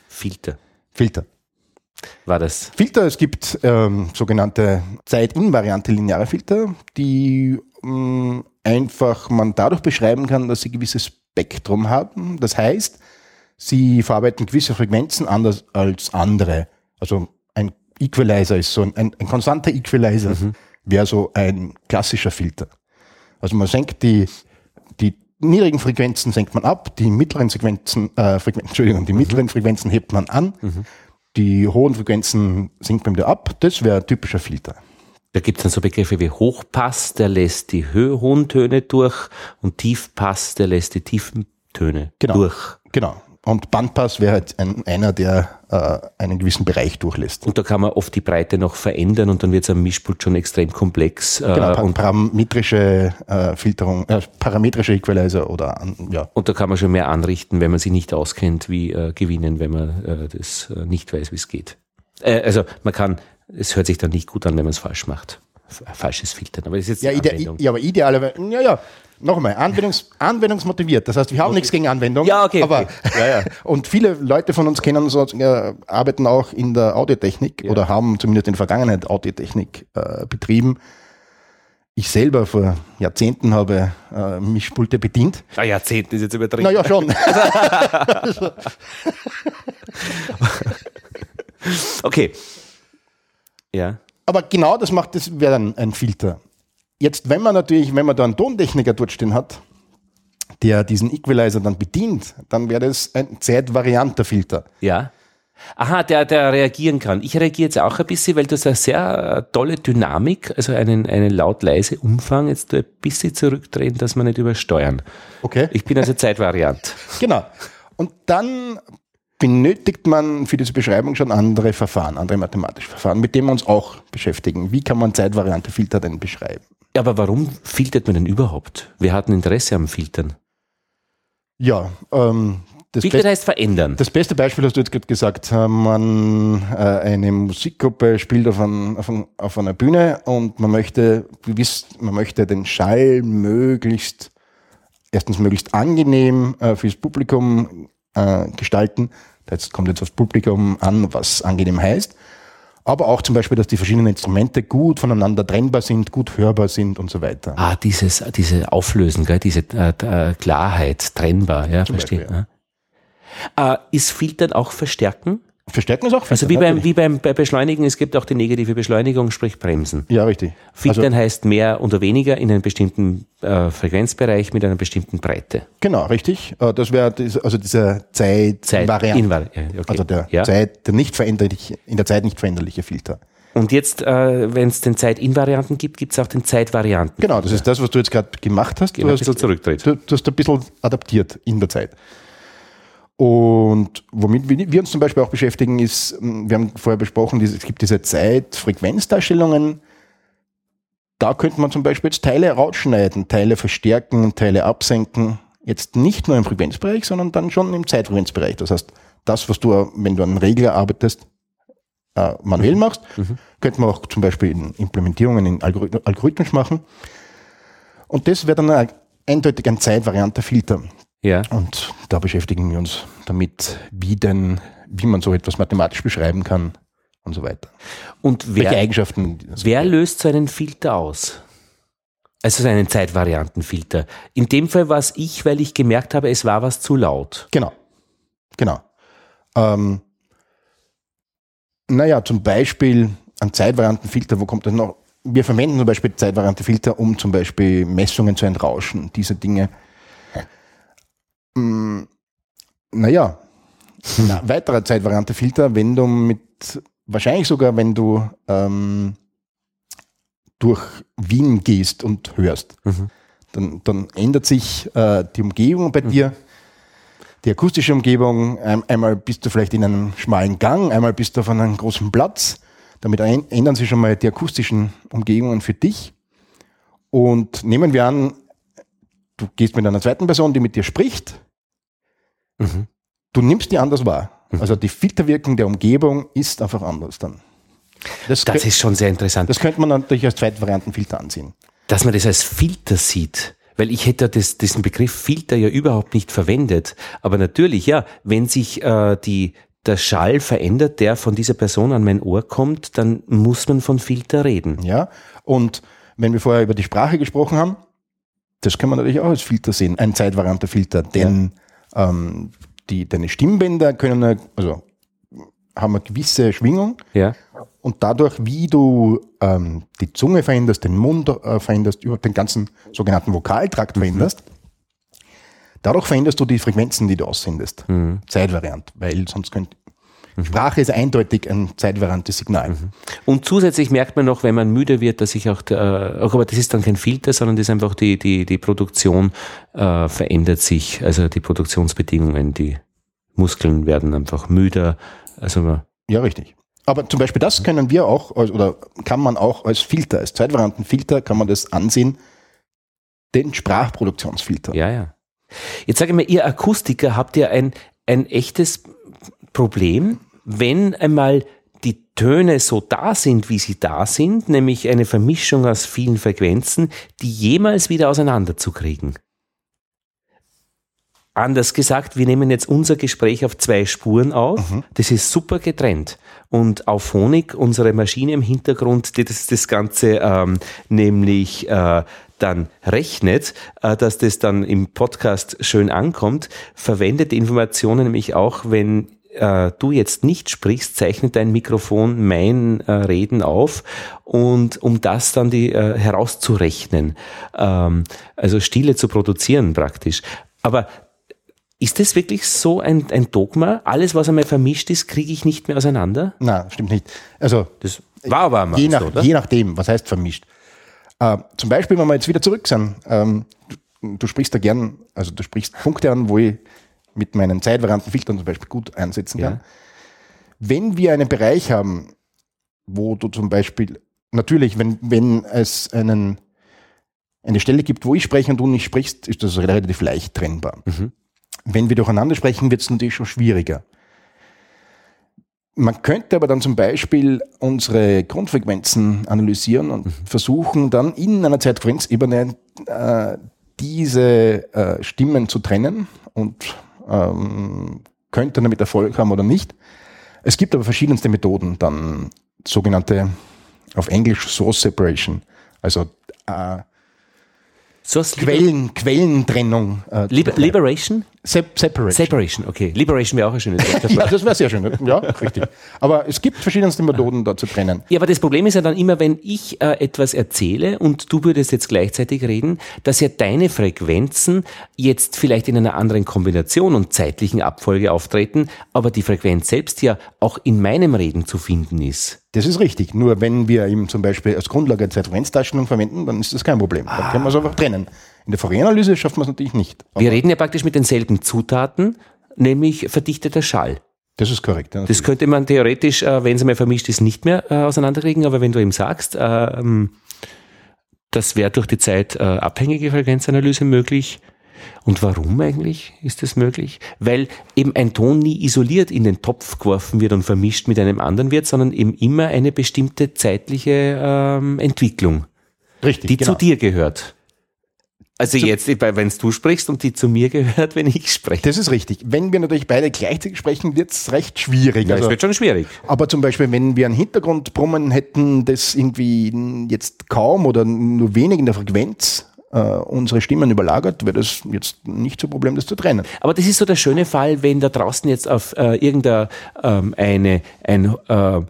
Filter. Filter war das? Filter, es gibt ähm, sogenannte zeitinvariante lineare Filter, die ähm, einfach man dadurch beschreiben kann, dass sie gewisse Spektrum haben. Das heißt, sie verarbeiten gewisse Frequenzen anders als andere. Also ein Equalizer ist so ein, ein, ein konstanter Equalizer mhm. wäre so ein klassischer Filter. Also man senkt die, die niedrigen Frequenzen senkt man ab, die mittleren Frequenzen, äh, Frequenzen, Entschuldigung, die mhm. mittleren Frequenzen hebt man an, mhm. Die hohen Frequenzen senkt man wieder ab. Das wäre ein typischer Filter. Da gibt es dann so Begriffe wie Hochpass, der lässt die hohen Töne durch und Tiefpass, der lässt die tiefen Töne genau, durch. Genau. Und Bandpass wäre halt ein, einer, der äh, einen gewissen Bereich durchlässt. Und da kann man oft die Breite noch verändern und dann wird es am Mischpult schon extrem komplex. Äh, genau, und parametrische äh, Filterung, äh, parametrische Equalizer oder ja. Und da kann man schon mehr anrichten, wenn man sich nicht auskennt, wie äh, gewinnen, wenn man äh, das nicht weiß, wie es geht. Also man kann, es hört sich dann nicht gut an, wenn man es falsch macht. Falsches Filtern. Aber das ist jetzt ja, ide ja, aber idealerweise, ja, ja, Nochmal, Anwendungs, anwendungsmotiviert. Das heißt, wir haben okay. nichts gegen Anwendung. Ja, okay. Aber, okay. Ja, ja. Und viele Leute von uns kennen so, äh, arbeiten auch in der Audiotechnik ja. oder haben zumindest in der Vergangenheit Audiotechnik äh, betrieben. Ich selber vor Jahrzehnten habe äh, Mischpulte bedient. Ah, Jahrzehnten ist jetzt übertrieben. Naja, schon. okay. Ja. Aber genau das macht, das wäre dann ein Filter. Jetzt, wenn man natürlich, wenn man da einen Tontechniker dort stehen hat, der diesen Equalizer dann bedient, dann wäre das ein Zeitvarianter-Filter. Ja. Aha, der, der reagieren kann. Ich reagiere jetzt auch ein bisschen, weil du hast eine sehr äh, tolle Dynamik, also einen, einen laut-leise Umfang, jetzt ein bisschen zurückdrehen, dass wir nicht übersteuern. Okay. Ich bin also Zeitvariant. Genau. Und dann benötigt man für diese Beschreibung schon andere Verfahren, andere mathematische Verfahren, mit denen wir uns auch beschäftigen. Wie kann man Zeitvariante-Filter denn beschreiben? Aber warum filtert man denn überhaupt? Wir hatten Interesse am Filtern. Ja, ähm, das Filtern heißt verändern. Das beste Beispiel hast du jetzt gerade gesagt. Äh, man, äh, eine Musikgruppe spielt auf, ein, auf, ein, auf, einer Bühne und man möchte, man möchte den Schall möglichst, erstens möglichst angenehm äh, fürs Publikum äh, gestalten. Jetzt kommt jetzt aufs Publikum an, was angenehm heißt aber auch zum Beispiel, dass die verschiedenen Instrumente gut voneinander trennbar sind, gut hörbar sind und so weiter. Ah, dieses, diese Auflösen, gell? diese äh, äh Klarheit, trennbar, ja, verstehe. Ja. Äh, ist Filtern auch Verstärken? Verstärken ist auch Also wie beim, wie beim bei Beschleunigen, es gibt auch die negative Beschleunigung, sprich Bremsen. Ja, richtig. Filtern also, heißt mehr oder weniger in einem bestimmten äh, Frequenzbereich mit einer bestimmten Breite. Genau, richtig. Äh, das wäre also dieser Zeit, Zeit Invariant. Okay. Also der ja. Zeit, der nicht veränderliche, in der Zeit nicht veränderliche Filter. Und jetzt, äh, wenn es den Zeitinvarianten gibt, gibt es auch den Zeitvarianten. Genau, das ist das, was du jetzt gerade gemacht hast. Du, hast du, du hast ein bisschen adaptiert in der Zeit. Und womit wir uns zum Beispiel auch beschäftigen, ist, wir haben vorher besprochen, es gibt diese Zeit-Frequenzdarstellungen. Da könnte man zum Beispiel jetzt Teile rausschneiden, Teile verstärken, Teile absenken. Jetzt nicht nur im Frequenzbereich, sondern dann schon im Zeitfrequenzbereich. Das heißt, das, was du, wenn du an einem Regler arbeitest, äh, manuell mhm. machst, mhm. könnte man auch zum Beispiel in Implementierungen in Algorith algorithmisch machen. Und das wäre dann eindeutig ein Zeitvarianter-Filter. Ja. Und da beschäftigen wir uns damit, wie denn, wie man so etwas mathematisch beschreiben kann und so weiter. Und wer, Welche Eigenschaften? Wer löst so einen Filter aus? Also so einen Zeitvariantenfilter. In dem Fall war es ich, weil ich gemerkt habe, es war was zu laut. Genau. Genau. Ähm, naja, zum Beispiel ein Zeitvariantenfilter, wo kommt das noch? Wir verwenden zum Beispiel Zeitvariantenfilter, um zum Beispiel Messungen zu entrauschen, diese Dinge Mm, naja, na, weiterer Zeitvariante Filter, wenn du mit, wahrscheinlich sogar, wenn du ähm, durch Wien gehst und hörst, mhm. dann, dann ändert sich äh, die Umgebung bei mhm. dir, die akustische Umgebung. Ein, einmal bist du vielleicht in einem schmalen Gang, einmal bist du auf einem großen Platz. Damit ändern sich schon mal die akustischen Umgebungen für dich. Und nehmen wir an, du gehst mit einer zweiten Person, die mit dir spricht. Mhm. Du nimmst die anders wahr. Mhm. Also die Filterwirkung der Umgebung ist einfach anders dann. Das, das ist schon sehr interessant. Das könnte man natürlich als Zweitvariantenfilter ansehen. Dass man das als Filter sieht. Weil ich hätte das, diesen Begriff Filter ja überhaupt nicht verwendet. Aber natürlich, ja, wenn sich äh, die, der Schall verändert, der von dieser Person an mein Ohr kommt, dann muss man von Filter reden. Ja, und wenn wir vorher über die Sprache gesprochen haben, Das kann man natürlich auch als Filter sehen, ein zeitvarianter Filter, denn ja. ähm, die, deine Stimmbänder können, also haben eine gewisse Schwingung ja. und dadurch, wie du ähm, die Zunge veränderst, den Mund äh, veränderst, über den ganzen sogenannten Vokaltrakt mhm. veränderst, dadurch veränderst du die Frequenzen, die du aussendest. Mhm. Zeitvariant, weil sonst könnte. Sprache ist eindeutig ein zeitvariantes Signal. Mhm. Und zusätzlich merkt man noch, wenn man müde wird, dass sich auch, der, äh, aber das ist dann kein Filter, sondern das ist einfach die, die, die Produktion äh, verändert sich, also die Produktionsbedingungen, die Muskeln werden einfach müder, also ja, richtig. Aber zum Beispiel das können wir auch, oder kann man auch als Filter, als Zeitvariantenfilter, kann man das ansehen, den Sprachproduktionsfilter. Ja, ja. Jetzt sage ich mal, ihr Akustiker habt ja ein, ein echtes Problem, wenn einmal die Töne so da sind, wie sie da sind, nämlich eine Vermischung aus vielen Frequenzen, die jemals wieder auseinanderzukriegen. Anders gesagt, wir nehmen jetzt unser Gespräch auf zwei Spuren auf. Mhm. Das ist super getrennt. Und auf Phonik, unsere Maschine im Hintergrund, die das, das Ganze ähm, nämlich äh, dann rechnet, äh, dass das dann im Podcast schön ankommt, verwendet die Informationen nämlich auch, wenn äh, du jetzt nicht sprichst, zeichnet dein Mikrofon mein äh, Reden auf und um das dann die äh, herauszurechnen, ähm, also Stille zu produzieren praktisch. Aber ist das wirklich so ein, ein Dogma? Alles, was einmal vermischt ist, kriege ich nicht mehr auseinander? Nein, stimmt nicht. Also das war aber einmal je, nach, so, je nachdem, was heißt vermischt. Äh, zum Beispiel, wenn wir jetzt wieder zurück sind, ähm, du, du, sprichst da gern, also du sprichst Punkte an, wo ich mit meinen zeitvarianten Filtern zum Beispiel gut einsetzen kann. Ja. Wenn wir einen Bereich haben, wo du zum Beispiel, natürlich, wenn, wenn es einen, eine Stelle gibt, wo ich spreche und du nicht sprichst, ist das relativ leicht trennbar. Mhm. Wenn wir durcheinander sprechen, wird es natürlich schon schwieriger. Man könnte aber dann zum Beispiel unsere Grundfrequenzen analysieren und mhm. versuchen dann in einer Zeitfrequenzebene äh, diese äh, Stimmen zu trennen und ähm, könnte damit Erfolg haben oder nicht. Es gibt aber verschiedenste Methoden, dann sogenannte auf Englisch Source Separation, also äh, Source Quellen, Quellentrennung. Äh, Liber Liberation? Se Separation. Separation, okay. Liberation wäre auch ein schönes Wort. ja, das wäre sehr schön. Ja, richtig. Aber es gibt verschiedenste Methoden, da zu trennen. Ja, aber das Problem ist ja dann immer, wenn ich äh, etwas erzähle und du würdest jetzt gleichzeitig reden, dass ja deine Frequenzen jetzt vielleicht in einer anderen Kombination und zeitlichen Abfolge auftreten, aber die Frequenz selbst ja auch in meinem Reden zu finden ist. Das ist richtig. Nur wenn wir ihm zum Beispiel als Grundlage Zeitfrequenzdarstellung verwenden, dann ist das kein Problem. Ah. Dann können wir es einfach trennen. In der Fourier-Analyse schafft man es natürlich nicht. wir reden ja praktisch mit denselben Zutaten, nämlich verdichteter Schall. Das ist korrekt. Ja, das könnte man theoretisch, äh, wenn es mal vermischt ist, nicht mehr äh, auseinanderkriegen, aber wenn du ihm sagst, ähm, das wäre durch die Zeit äh, abhängige Frequenzanalyse möglich. Und warum eigentlich ist das möglich? Weil eben ein Ton nie isoliert in den Topf geworfen wird und vermischt mit einem anderen wird, sondern eben immer eine bestimmte zeitliche ähm, Entwicklung, Richtig, die genau. zu dir gehört. Also jetzt, wenn du sprichst und die zu mir gehört, wenn ich spreche. Das ist richtig. Wenn wir natürlich beide gleichzeitig sprechen, wird es recht schwierig. Ja, also, es wird schon schwierig. Aber zum Beispiel, wenn wir ein Hintergrundbrummen hätten, das irgendwie jetzt kaum oder nur wenig in der Frequenz äh, unsere Stimmen überlagert, wäre das jetzt nicht so ein Problem, das zu trennen. Aber das ist so der schöne Fall, wenn da draußen jetzt auf äh, irgendeine ähm, eine, ein äh,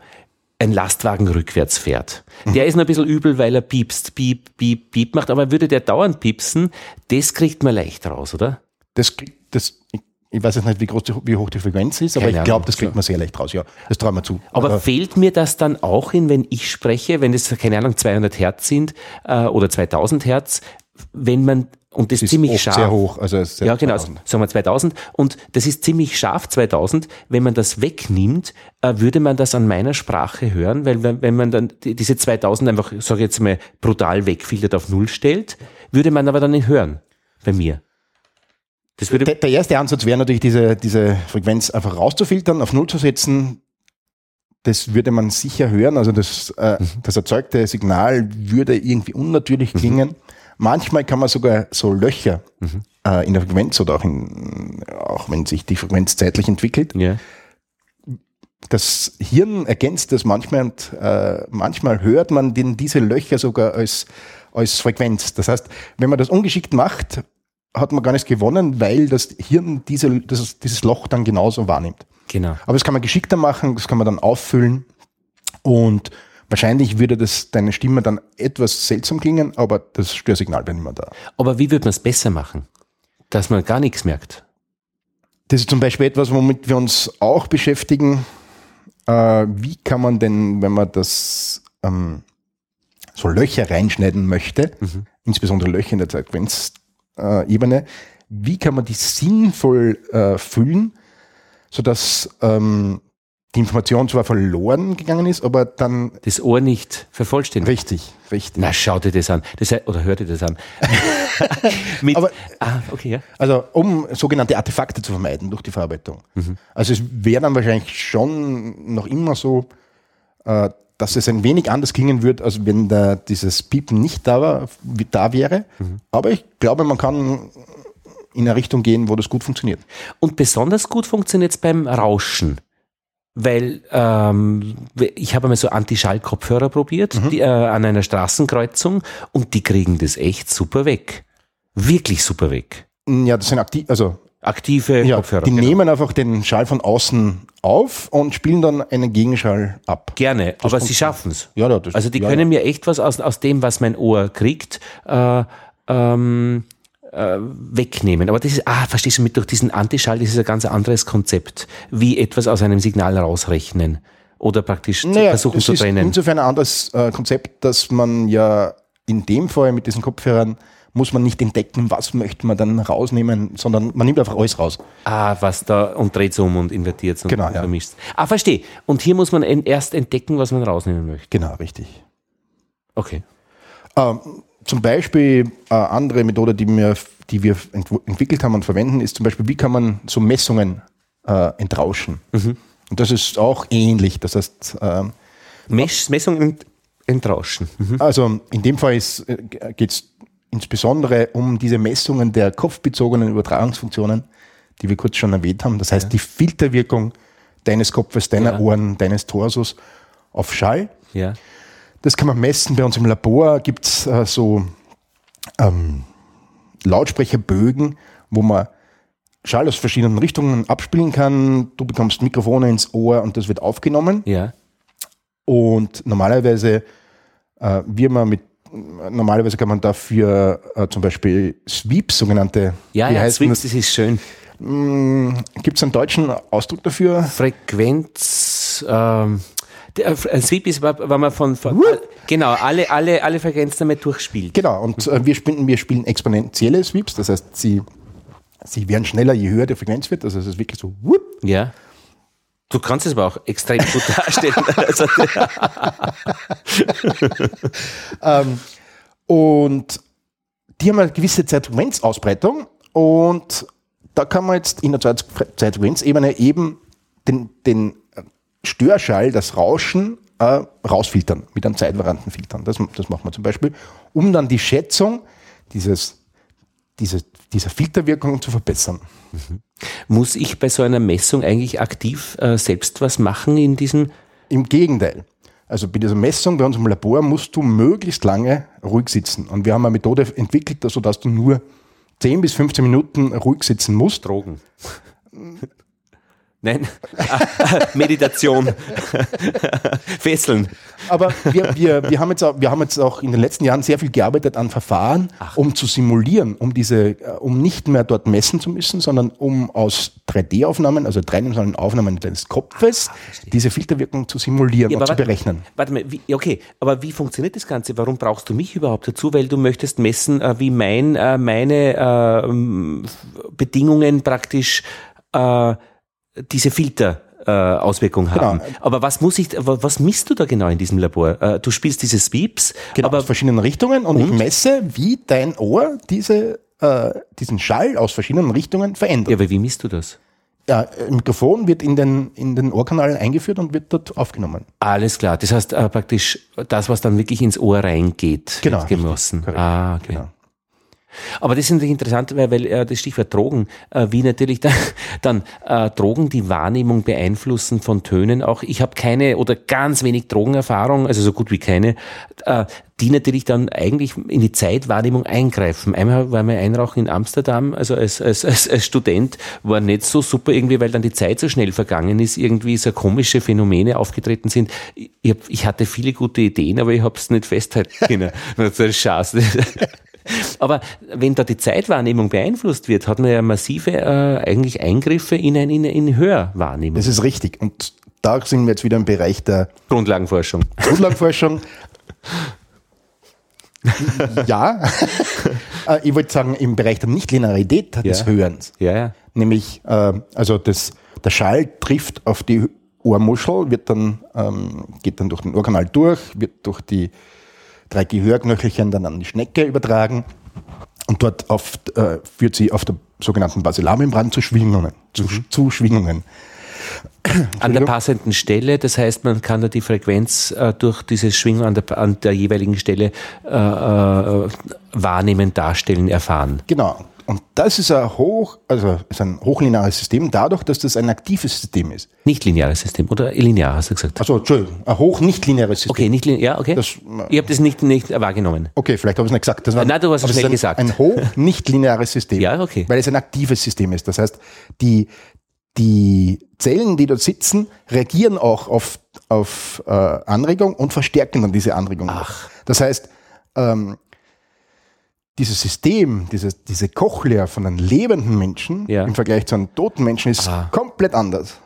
ein Lastwagen rückwärts fährt. Der ist noch ein bisschen übel, weil er piepst, piep, piep, piep macht, aber würde der dauernd piepsen, das kriegt man leicht raus, oder? Das, das, ich weiß jetzt nicht, wie, groß die, wie hoch die Frequenz ist, aber Keine ich glaube, das kriegt man sehr leicht raus, ja. Das trauen wir zu. Aber, aber, fehlt mir das dann auch hin, wenn ich spreche, wenn es, keine Ahnung, 200 Hertz sind äh, oder 2000 Hertz, wenn man und das, ist ziemlich scharf. Sehr hoch, also sehr ja genau, 2000. sagen wir 2000 und das ist ziemlich scharf 2000. Wenn man das wegnimmt, äh, würde man das an meiner Sprache hören, weil wenn, wenn man dann diese 2000 einfach, sage ich jetzt mal, brutal wegfiltert auf Null stellt, würde man aber dann nicht hören bei mir. Das würde der, der erste Ansatz wäre natürlich, diese, diese Frequenz einfach rauszufiltern, auf Null zu setzen. Das würde man sicher hören. Also das, äh, mhm. das erzeugte Signal würde irgendwie unnatürlich mhm. klingen. Manchmal kann man sogar so Löcher mhm. äh, in der Frequenz oder auch, in, auch wenn sich die Frequenz zeitlich entwickelt. Yeah. Das Hirn ergänzt das manchmal und äh, manchmal hört man den, diese Löcher sogar als, als Frequenz. Das heißt, wenn man das ungeschickt macht, hat man gar nichts gewonnen, weil das Hirn diese, das, dieses Loch dann genauso wahrnimmt. Genau. Aber das kann man geschickter machen, das kann man dann auffüllen und wahrscheinlich würde das deine Stimme dann etwas seltsam klingen, aber das Störsignal wäre nicht mehr da. Aber wie würde man es besser machen? Dass man gar nichts merkt. Das ist zum Beispiel etwas, womit wir uns auch beschäftigen. Äh, wie kann man denn, wenn man das ähm, so Löcher reinschneiden möchte, mhm. insbesondere Löcher in der Frequenzebene, wie kann man die sinnvoll äh, füllen, sodass ähm, die Information zwar verloren gegangen ist, aber dann. Das Ohr nicht vervollständigt. Richtig, richtig. Na, schau dir das an. Das, oder hör dir das an. Mit, aber, ah, okay, ja. Also, um sogenannte Artefakte zu vermeiden durch die Verarbeitung. Mhm. Also, es wäre dann wahrscheinlich schon noch immer so, äh, dass es ein wenig anders klingen würde, als wenn da dieses Piepen nicht da, war, da wäre. Mhm. Aber ich glaube, man kann in eine Richtung gehen, wo das gut funktioniert. Und besonders gut funktioniert es beim Rauschen weil ähm, ich habe einmal so Anti-Schall-Kopfhörer probiert mhm. die, äh, an einer Straßenkreuzung und die kriegen das echt super weg. Wirklich super weg. Ja, das sind aktiv, also aktive ja, Kopfhörer. Die genau. nehmen einfach den Schall von außen auf und spielen dann einen Gegenschall ab. Gerne, das aber sie schaffen es. Ja, das, also die ja, können ja. mir echt was aus, aus dem, was mein Ohr kriegt, äh, ähm, äh, wegnehmen. Aber das ist, ah, verstehst du, mit durch diesen Antischall, das ist ein ganz anderes Konzept, wie etwas aus einem Signal rausrechnen oder praktisch naja, versuchen zu trennen. Ist insofern ein anderes äh, Konzept, dass man ja in dem Fall mit diesen Kopfhörern muss man nicht entdecken, was möchte man dann rausnehmen, sondern man nimmt einfach alles raus. Ah, was da und dreht um und invertiert und genau, vermischt. Ja. Ah, verstehe. Und hier muss man erst entdecken, was man rausnehmen möchte. Genau, richtig. Okay. Ähm, zum Beispiel eine äh, andere Methode, die wir, die wir ent entwickelt haben und verwenden, ist zum Beispiel, wie kann man so Messungen äh, entrauschen. Mhm. Und das ist auch ähnlich. Das heißt, äh, Mess Messungen entrauschen. Mhm. Also in dem Fall äh, geht es insbesondere um diese Messungen der kopfbezogenen Übertragungsfunktionen, die wir kurz schon erwähnt haben. Das heißt, ja. die Filterwirkung deines Kopfes, deiner ja. Ohren, deines Torsos auf Schall. Ja. Das kann man messen. Bei uns im Labor gibt es äh, so ähm, Lautsprecherbögen, wo man Schall aus verschiedenen Richtungen abspielen kann. Du bekommst Mikrofone ins Ohr und das wird aufgenommen. Ja. Und normalerweise, äh, wie man mit normalerweise kann man dafür äh, zum Beispiel Sweeps, sogenannte. Ja, ja, Sweeps, das ist schön. Mm, gibt es einen deutschen Ausdruck dafür? Frequenz. Ähm, der, ein Sweep ist, wenn man von, von genau, alle, alle, alle Frequenzen damit durchspielt. Genau, und äh, wir, spielen, wir spielen exponentielle Sweeps, das heißt, sie, sie werden schneller, je höher die Frequenz wird. Also es ist wirklich so. Whoop. Ja. Du kannst es aber auch extrem gut darstellen. also, ähm, und die haben eine gewisse Zeitfrequenzausbreitung und da kann man jetzt in der Zeitfrequenzebene eben den, den Störschall, das Rauschen, äh, rausfiltern mit einem zeitvaranten Filtern. Das, das macht man zum Beispiel, um dann die Schätzung dieses, diese, dieser Filterwirkung zu verbessern. Mhm. Muss ich bei so einer Messung eigentlich aktiv äh, selbst was machen in diesem? Im Gegenteil. Also bei dieser Messung bei uns im Labor musst du möglichst lange ruhig sitzen. Und wir haben eine Methode entwickelt, sodass du nur 10 bis 15 Minuten ruhig sitzen musst. Drogen. Nein, Meditation, Fesseln. Aber wir, wir, wir, haben jetzt auch, wir haben jetzt auch in den letzten Jahren sehr viel gearbeitet an Verfahren, Ach. um zu simulieren, um diese, um nicht mehr dort messen zu müssen, sondern um aus 3D-Aufnahmen, also dreidimensionalen Aufnahmen deines Kopfes, Ach, diese Filterwirkung zu simulieren ja, und zu warte, berechnen. Warte mal, wie, okay, aber wie funktioniert das Ganze? Warum brauchst du mich überhaupt dazu? Weil du möchtest messen, äh, wie mein, äh, meine äh, Bedingungen praktisch äh, diese Filter äh, Auswirkung haben. Genau. Aber was muss ich, was misst du da genau in diesem Labor? Äh, du spielst diese Sweeps, genau, aber aus verschiedenen Richtungen und, und, ich messe, wie dein Ohr diese, äh, diesen Schall aus verschiedenen Richtungen verändert. Ja, aber wie misst du das? Ja, ein Mikrofon wird in den, in den Ohrkanal eingeführt und wird dort aufgenommen. Alles klar. Das heißt äh, praktisch das, was dann wirklich ins Ohr reingeht, genau, gemessen. ah, okay. Genau. Aber das ist natürlich interessant, weil, weil äh, das Stichwort Drogen, äh, wie natürlich dann, dann äh, Drogen die Wahrnehmung beeinflussen von Tönen auch. Ich habe keine oder ganz wenig Drogenerfahrung, also so gut wie keine, äh, die natürlich dann eigentlich in die Zeitwahrnehmung eingreifen. Einmal war mein Einrauchen in Amsterdam, also als, als, als, als Student, war nicht so super irgendwie, weil dann die Zeit so schnell vergangen ist, irgendwie so komische Phänomene aufgetreten sind. Ich, hab, ich hatte viele gute Ideen, aber ich habe es nicht festhalten können. das ist schade. Aber wenn da die Zeitwahrnehmung beeinflusst wird, hat man ja massive äh, eigentlich Eingriffe in eine in, in Hörwahrnehmung. Das ist richtig. Und da sind wir jetzt wieder im Bereich der Grundlagenforschung. Grundlagenforschung. ja. Äh, ich wollte sagen, im Bereich der Nichtlinearität ja. des Hörens. Ja, ja. Nämlich, äh, also das, der Schall trifft auf die Ohrmuschel, wird dann, ähm, geht dann durch den Ohrkanal durch, wird durch die drei Gehörknöchelchen dann an die Schnecke übertragen und dort auf, äh, führt sie auf der sogenannten Basilarmembran zu Schwingungen. Zu, mhm. zu Schwingungen. An der passenden Stelle, das heißt, man kann da die Frequenz äh, durch diese Schwingung an der, an der jeweiligen Stelle äh, äh, wahrnehmen, darstellen, erfahren. Genau. Und das ist ein hoch, also ist ein hochlineares System, dadurch, dass das ein aktives System ist. Nicht lineares System oder linear, hast du gesagt? Also Entschuldigung, ein hoch nicht lineares System. Okay, nicht linear, ja, okay. Das, ich habe das nicht, nicht wahrgenommen. Okay, vielleicht habe ich es nicht gesagt. Das war, Nein, du hast es schnell ein, gesagt. Ein hoch nicht lineares System. ja, okay. Weil es ein aktives System ist. Das heißt, die, die Zellen, die dort sitzen, reagieren auch auf, auf äh, Anregung und verstärken dann diese Anregung. Ach. Das heißt, ähm, dieses System, diese, diese Cochlea von einem lebenden Menschen ja. im Vergleich zu einem toten Menschen ist Ah. komplett anders.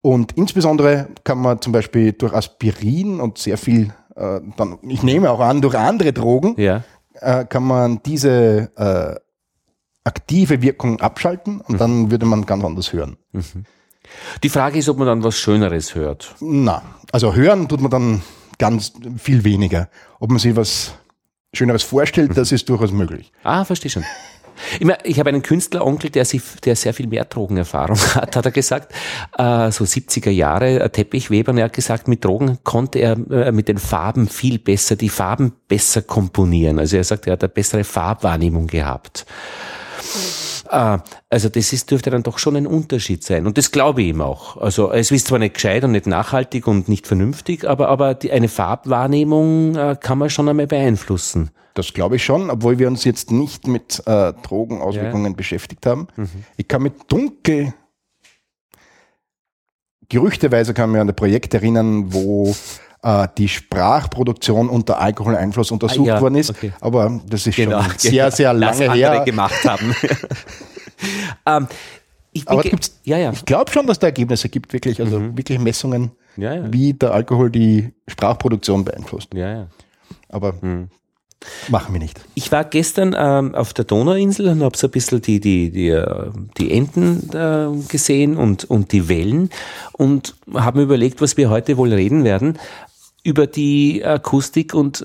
Und insbesondere kann man zum Beispiel durch Aspirin und sehr viel, äh, dann, ich nehme auch an, durch andere Drogen, Ja. äh, kann man diese äh, aktive Wirkung abschalten und dann würde man ganz anders hören. Die Frage ist, ob man dann was Schöneres hört. Na, also hören tut man dann ganz viel weniger. Ob man sich was Schöneres vorstellt, das ist durchaus möglich. Ah, verstehe schon. Ich, mein, ich habe einen Künstleronkel, der, sich, der sehr viel mehr Drogenerfahrung hat, hat er gesagt. Äh, so 70er Jahre, ein Teppichweber, er hat gesagt, mit Drogen konnte er äh, mit den Farben viel besser, die Farben besser komponieren. Also er sagt, er hat eine bessere Farbwahrnehmung gehabt. Äh, also das ist, dürfte dann doch schon ein Unterschied sein. Und das glaube ich ihm auch. Also es ist zwar nicht gescheit und nicht nachhaltig und nicht vernünftig, aber, aber die, eine Farbwahrnehmung äh, kann man schon einmal beeinflussen. Das glaube ich schon, obwohl wir uns jetzt nicht mit äh, Drogenauswirkungen beschäftigt haben. Ich kann mit dunkel, gerüchteweise kann ich mich an ein Projekt erinnern, wo äh, die Sprachproduktion unter Alkoholeinfluss untersucht Ah, ja, worden ist. okay. Aber das ist Genau, schon sehr, sehr das lange andere her. gemacht haben. ähm, ich Aber gibt's, ja, ja. ich glaube schon, dass da Ergebnisse gibt, wirklich, also wirklich Messungen, Ja, ja. wie der Alkohol die Sprachproduktion beeinflusst. ja, ja. Aber Hm. machen wir nicht. Ich war gestern ähm, auf der Donauinsel und habe so ein bisschen die, die, die, äh, die Enten äh, gesehen und, und die Wellen und habe mir überlegt, was wir heute wohl reden werden über die Akustik und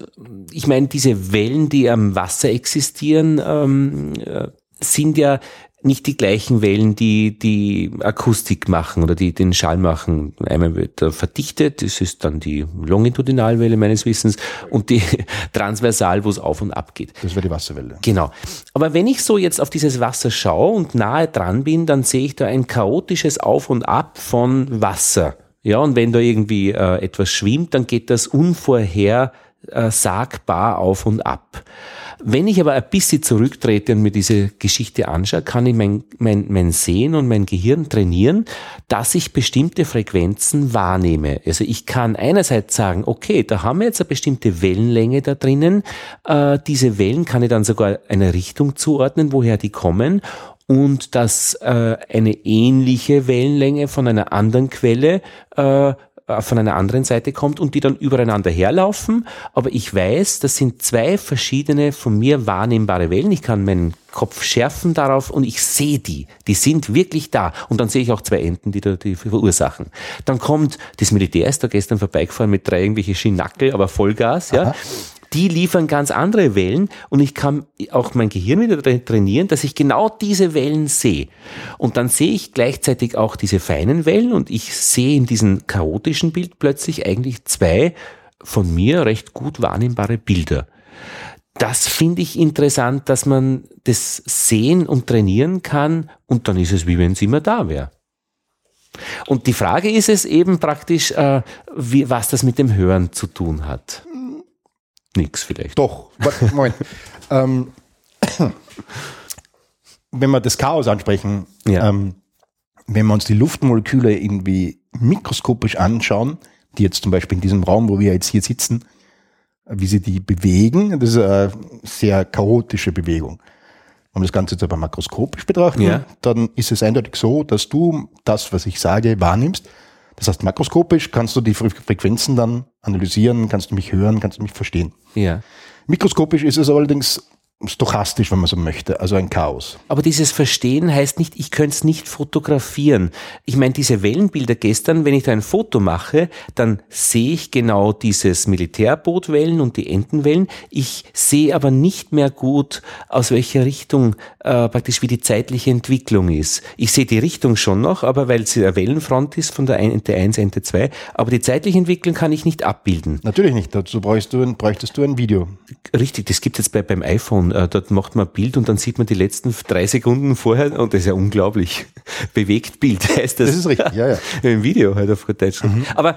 ich meine, diese Wellen, die am Wasser existieren, ähm, äh, sind ja nicht die gleichen Wellen, die die Akustik machen oder die den Schall machen. Einmal wird er verdichtet, das ist dann die Longitudinalwelle meines Wissens und die Transversal, wo es auf und ab geht. Das wäre die Wasserwelle. Genau. Aber wenn ich so jetzt auf dieses Wasser schaue und nahe dran bin, dann sehe ich da ein chaotisches Auf und Ab von Wasser. Ja, und wenn da irgendwie äh, etwas schwimmt, dann geht das unvorhersagbar auf und ab. Wenn ich aber ein bisschen zurücktrete und mir diese Geschichte anschaue, kann ich mein, mein, mein Sehen und mein Gehirn trainieren, dass ich bestimmte Frequenzen wahrnehme. Also ich kann einerseits sagen, okay, da haben wir jetzt eine bestimmte Wellenlänge da drinnen. Äh, diese Wellen kann ich dann sogar einer Richtung zuordnen, woher die kommen und dass äh, eine ähnliche Wellenlänge von einer anderen Quelle äh, von einer anderen Seite kommt und die dann übereinander herlaufen. Aber ich weiß, das sind zwei verschiedene von mir wahrnehmbare Wellen. Ich kann meinen Kopf schärfen darauf und ich sehe die. Die sind wirklich da. Und dann sehe ich auch zwei Enten, die da die verursachen. Dann kommt das Militär ist da gestern vorbeigefahren mit drei irgendwelche Schinackel, aber Vollgas, ja. Die liefern ganz andere Wellen und ich kann auch mein Gehirn wieder tra- trainieren, dass ich genau diese Wellen sehe. Und dann sehe ich gleichzeitig auch diese feinen Wellen und ich sehe in diesem chaotischen Bild plötzlich eigentlich zwei von mir recht gut wahrnehmbare Bilder. das finde ich interessant, dass man das sehen und trainieren kann und dann ist es wie wenn es immer da wäre. Und die Frage ist es eben praktisch, äh, wie, was das mit dem Hören zu tun hat. Nix vielleicht. Doch, Moment. ähm, wenn wir das Chaos ansprechen, Ja. ähm, wenn wir uns die Luftmoleküle irgendwie mikroskopisch anschauen, die jetzt zum Beispiel in diesem Raum, wo wir jetzt hier sitzen, wie sie die bewegen, das ist eine sehr chaotische Bewegung. Wenn wir das Ganze jetzt aber makroskopisch betrachten, Ja. dann ist es eindeutig so, dass du das, was ich sage, wahrnimmst. Das heißt, makroskopisch kannst du die Fre- Frequenzen dann analysieren, kannst du mich hören, kannst du mich verstehen. Ja. Mikroskopisch ist es allerdings stochastisch, wenn man so möchte, also ein Chaos. Aber dieses Verstehen heißt nicht, ich könnte es nicht fotografieren. Ich meine, diese Wellenbilder gestern, wenn ich da ein Foto mache, dann sehe ich genau dieses Militärbootwellen und die Entenwellen. Ich sehe aber nicht mehr gut, aus welcher Richtung äh, praktisch wie die zeitliche Entwicklung ist. Ich sehe die Richtung schon noch, aber weil sie eine Wellenfront ist von der Ente 1, Ente 2, aber die zeitliche Entwicklung kann ich nicht abbilden. Natürlich nicht, dazu bräuchst du ein, bräuchtest du ein Video. Richtig, das gibt es jetzt bei, beim iPhone. Äh, dort macht man ein Bild und dann sieht man die letzten drei Sekunden vorher und das ist ja unglaublich. Bewegt Bild heißt das. Das ist richtig, ja, ja. Im Video halt auf gut Deutsch. Aber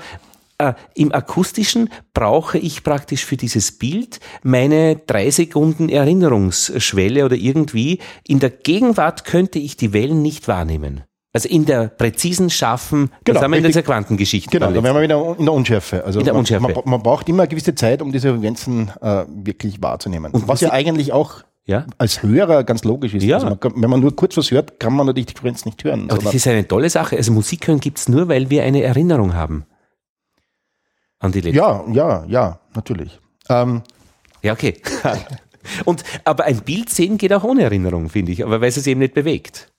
äh, im Akustischen brauche ich praktisch für dieses Bild meine drei Sekunden Erinnerungsschwelle oder irgendwie. In der Gegenwart könnte ich die Wellen nicht wahrnehmen. Also in der präzisen, scharfen, Genau, das haben wir in dieser Quantengeschichte. Genau, da wären wir wieder in der Unschärfe. Also In der man, Unschärfe. Man, man braucht immer eine gewisse Zeit, um diese Frequenzen äh, wirklich wahrzunehmen. Und was ja eigentlich auch Ja. als Hörer ganz logisch ist. Ja. Also man kann, wenn man nur kurz was hört, kann man natürlich die Frequenz nicht hören. Aber das ist eine tolle Sache. Also Musik hören gibt's nur, weil wir eine Erinnerung haben. An die letzte. ja, ja, ja, natürlich. Ähm, Ja, okay. Und, aber ein Bild sehen geht auch ohne Erinnerung, finde ich, aber weil es sich eben nicht bewegt.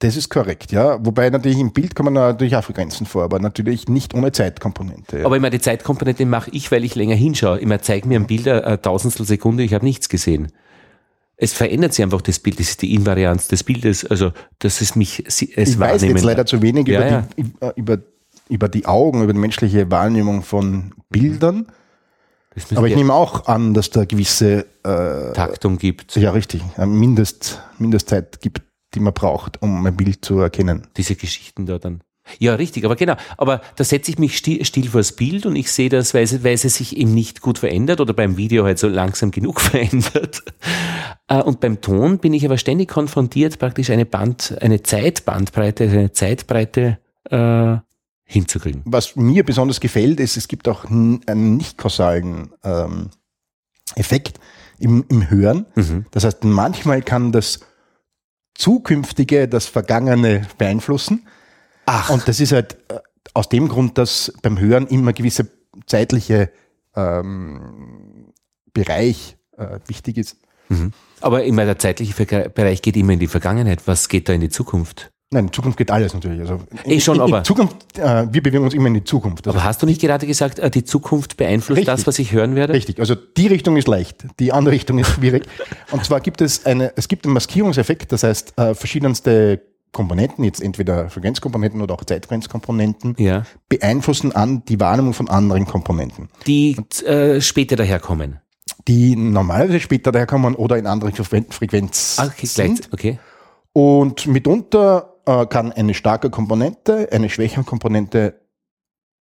Das ist korrekt, ja. Wobei natürlich im Bild kommen natürlich auch Frequenzen vor, aber natürlich nicht ohne Zeitkomponente. Ja. Aber immer die Zeitkomponente mache ich, weil ich länger hinschaue. Immer zeig mir ein Bild, eine, eine Tausendstel Sekunde, ich habe nichts gesehen. Es verändert sich einfach das Bild, das ist die Invarianz des Bildes, also dass es mich es ich weiß jetzt leider zu wenig Ja, über, ja. Die, über, über, über die Augen, über die menschliche Wahrnehmung von Bildern. Aber ich nehme auch an, dass da gewisse, äh, Taktung gibt, ja richtig, eine Mindest, Mindestzeit gibt, die man braucht, um ein Bild zu erkennen. diese Geschichten da dann. Ja, richtig, aber genau. Aber da setze ich mich still, still vors Bild und ich sehe das, weil es, weil es sich eben nicht gut verändert oder beim Video halt so langsam genug verändert. Äh, Und beim Ton bin ich aber ständig konfrontiert, praktisch eine Band, eine Zeitbandbreite, also eine Zeitbreite äh, hinzukriegen. Was mir besonders gefällt, ist, es gibt auch einen nicht kausalen ähm, Effekt im, im Hören. Mhm. Das heißt, manchmal kann das Zukünftige das Vergangene beeinflussen. Ach, Und das ist halt äh, aus dem Grund, dass beim Hören immer gewisse zeitliche ähm, Bereich äh, wichtig ist. aber immer der zeitliche Bereich geht immer in die Vergangenheit. Was geht da in die Zukunft? Nein, in Zukunft geht alles natürlich. Also in, Eh schon, in, in aber- Zukunft, äh, wir bewegen uns immer in die Zukunft. Also Aber hast du nicht gerade gesagt, äh, die Zukunft beeinflusst Richtig. das, was ich hören werde? Richtig, also die Richtung ist leicht, die andere Richtung ist schwierig. Und zwar gibt es eine, es gibt einen Maskierungseffekt, das heißt äh, verschiedenste Komponenten, jetzt entweder Frequenzkomponenten oder auch Zeitfrequenzkomponenten, Ja. beeinflussen an die Wahrnehmung von anderen Komponenten, Die äh, später daherkommen. die normalerweise später daherkommen oder in andere Frequen- Frequenz Ah, Okay, sind. okay. Und mitunter äh, kann eine starke Komponente, eine schwächere Komponente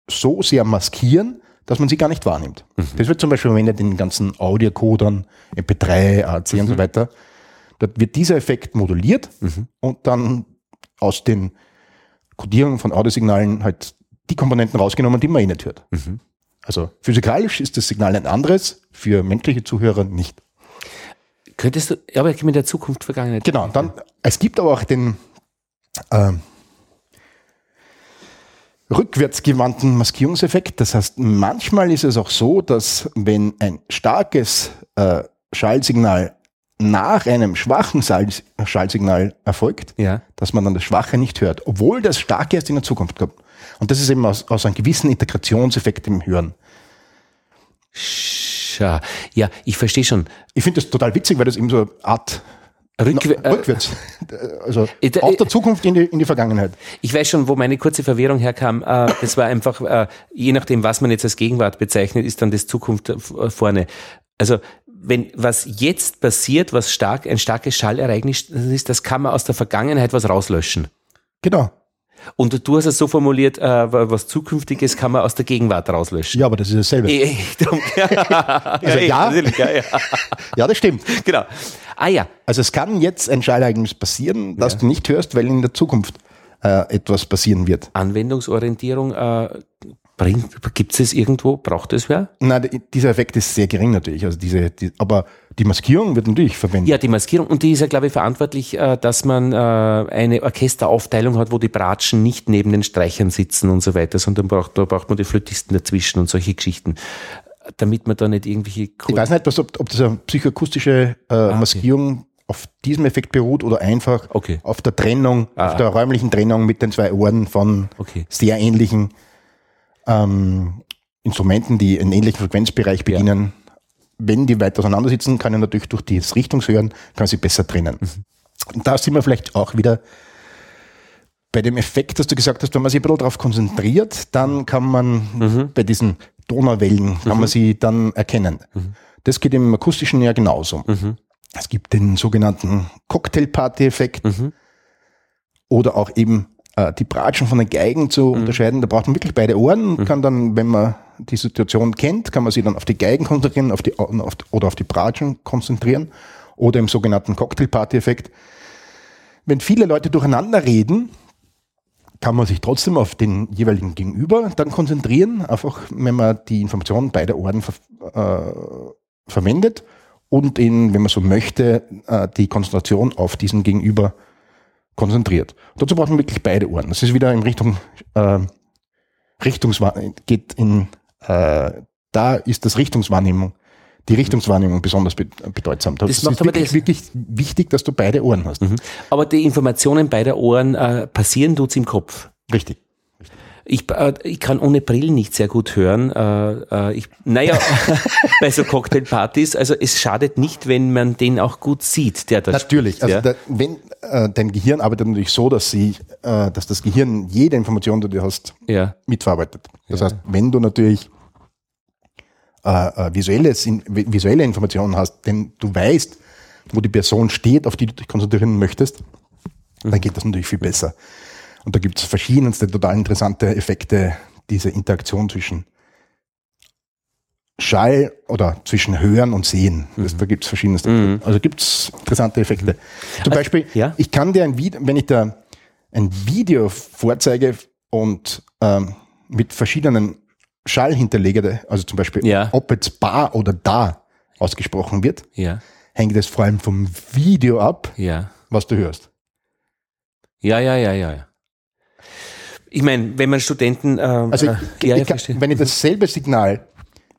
so sehr maskieren, dass man sie gar nicht wahrnimmt. Das wird zum Beispiel verwendet in den ganzen Audiocodern, MP3, AC und so weiter. Da wird dieser Effekt moduliert und dann aus den Codierungen von Audiosignalen halt die Komponenten rausgenommen, die man eh nicht hört. Also physikalisch ist das Signal ein anderes, für menschliche Zuhörer nicht. Könntest du, ja, aber ich in der Zukunft Vergangenheit. Genau, dann, es gibt aber auch den ähm, rückwärtsgewandten Maskierungseffekt. Das heißt, manchmal ist es auch so, dass wenn ein starkes äh, Schallsignal nach einem schwachen Schall Schallsignal erfolgt, Ja. dass man dann das Schwache nicht hört, obwohl das Starke erst in der Zukunft kommt. Und das ist eben aus, aus einem gewissen Integrationseffekt im Hören. Scha. Ja, ich verstehe schon. Ich finde das total witzig, weil das eben so eine Art Rückw Na, äh, rückwärts. Also Äh, aus äh, der Zukunft in die, in die Vergangenheit. ich weiß schon, wo meine kurze Verwirrung herkam. Äh, das war einfach, äh, je nachdem, was man jetzt als Gegenwart bezeichnet, ist dann das Zukunft äh, vorne. Also wenn was jetzt passiert, was stark, ein starkes Schallereignis ist, das kann man aus der Vergangenheit was rauslöschen. Genau. Und du hast es so formuliert, äh, was Zukünftiges kann man aus der Gegenwart rauslöschen. Ja, aber das ist dasselbe. Eh, darum- ja, Also eh, ja. ja, ja. Ja, das stimmt. Genau. Ah ja, Also es kann jetzt ein Schallereignis passieren, das Ja. du nicht hörst, weil in der Zukunft äh, etwas passieren wird. Anwendungsorientierung äh, gibt es irgendwo? Braucht es wer? Na, d- dieser Effekt ist sehr gering natürlich. Also diese, die, aber die Maskierung wird natürlich verwendet. Ja, die Maskierung. Und die ist ja, glaube ich, verantwortlich, äh, dass man äh, eine Orchesteraufteilung hat, wo die Bratschen nicht neben den Streichern sitzen und so weiter, sondern braucht, da braucht man die Flötisten dazwischen und solche Geschichten, damit man da nicht irgendwelche... Ich weiß nicht, was, ob, ob das eine psychoakustische äh, Maskierung auf diesem Effekt beruht oder einfach Okay. auf der Trennung, Ah. auf der räumlichen Trennung mit den zwei Ohren von Okay. sehr ähnlichen ähm, Instrumenten, die einen ähnlichen Frequenzbereich bedienen. Wenn die weit auseinander sitzen, kann ich natürlich durch das Richtungshören, kann sie besser trennen. Und da sind wir vielleicht auch wieder bei dem Effekt, dass du gesagt hast, wenn man sich ein bisschen darauf konzentriert, dann kann man bei diesen Donauwellen, kann man sie dann erkennen. Das geht im akustischen ja genauso. Es gibt den sogenannten Cocktailparty-Effekt oder auch eben äh, die Bratschen von den Geigen zu unterscheiden. Da braucht man wirklich beide Ohren und kann dann, wenn man die Situation kennt, kann man sich dann auf die Geigen konzentrieren auf die, auf, oder auf die Bratschen konzentrieren oder im sogenannten Cocktailparty-Effekt. Wenn viele Leute durcheinander reden, kann man sich trotzdem auf den jeweiligen Gegenüber dann konzentrieren, einfach wenn man die Informationen beider Ohren ver äh, verwendet und in, wenn man so möchte, äh, die Konzentration auf diesen Gegenüber konzentriert. Dazu braucht man wirklich beide Ohren. Das ist wieder in Richtung äh, Richtungswahrnehmung, geht in, äh, da ist das Richtungswahrnehmung, die Richtungswahrnehmung besonders be bedeutsam. Das, Das macht ist aber wirklich, das- wirklich wichtig, dass du beide Ohren hast. Aber die Informationen beider Ohren äh, passieren tut's im Kopf. Richtig. Ich, äh, ich kann ohne Brillen nicht sehr gut hören. Äh, äh, ich, naja, bei so Cocktailpartys, also es schadet nicht, wenn man den auch gut sieht, der da Natürlich. spricht, Also ja. da, wenn äh, dein Gehirn arbeitet natürlich so, dass sie, äh, dass das Gehirn jede Information, die du hast, ja. mitverarbeitet. Das heißt, wenn du natürlich äh, äh, visuelles, visuelle Informationen hast, denn du weißt, wo die Person steht, auf die du dich konzentrieren möchtest, dann geht das natürlich viel besser. Und da gibt es verschiedenste total interessante Effekte, diese Interaktion zwischen Schall oder zwischen Hören und Sehen. Das, da gibt es verschiedenste. Also gibt es interessante Effekte. Zum Beispiel, ja. ich kann dir ein Video, wenn ich da ein Video vorzeige und ähm, mit verschiedenen Schall hinterlege, also zum Beispiel, Ja. ob jetzt bar oder da ausgesprochen wird, Ja, hängt es vor allem vom Video ab, was du hörst. Ja, ja, ja, ja. Ich meine, wenn man Studenten, äh, Also äh, ich, ja, ich verstehe. wenn ich dasselbe Signal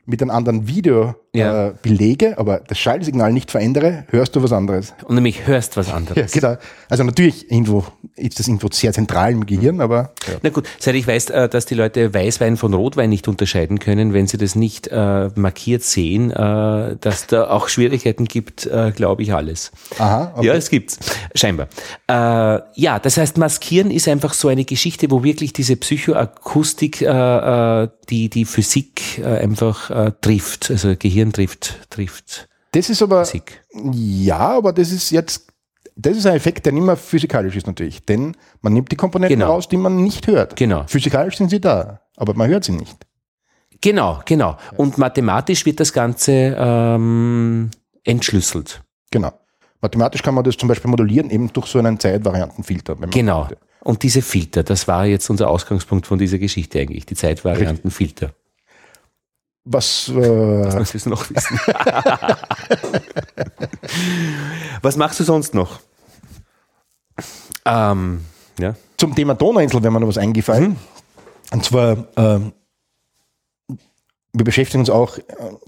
mit einem anderen Video Ja. äh, belege, aber das Schallsignal nicht verändere, hörst du was anderes. und nämlich hörst was Ja, anderes. genau. Also natürlich irgendwo ist das irgendwo sehr zentral im Gehirn, aber ja. Na gut, seit ich weiß, äh, dass die Leute Weißwein von Rotwein nicht unterscheiden können, wenn sie das nicht äh, markiert sehen, äh, dass da auch Schwierigkeiten gibt, äh, glaube ich alles. Aha, okay. Ja, es gibt's. Scheinbar. Äh, ja, das heißt, Maskieren ist einfach so eine Geschichte, wo wirklich diese Psychoakustik die, die Physik einfach trifft, also Gehirn trifft, trifft das ist aber Physik. ja, aber das ist jetzt das ist ein Effekt, der nicht mehr physikalisch ist natürlich, denn man nimmt die Komponenten Genau. raus, die man nicht hört. Genau. Physikalisch sind sie da, aber man hört sie nicht. Genau, genau. Und mathematisch wird das Ganze ähm, entschlüsselt. Genau. Mathematisch kann man das zum Beispiel modellieren, eben durch so einen Zeitvariantenfilter. Genau. möchte. Und diese Filter, das war jetzt unser Ausgangspunkt von dieser Geschichte eigentlich, die Zeitvariantenfilter. Was, äh, Was willst du noch wissen? Was machst du sonst noch? Ähm, ja. zum Thema Donauinsel wäre mir noch was eingefallen. Und zwar, ähm, wir beschäftigen uns auch, äh,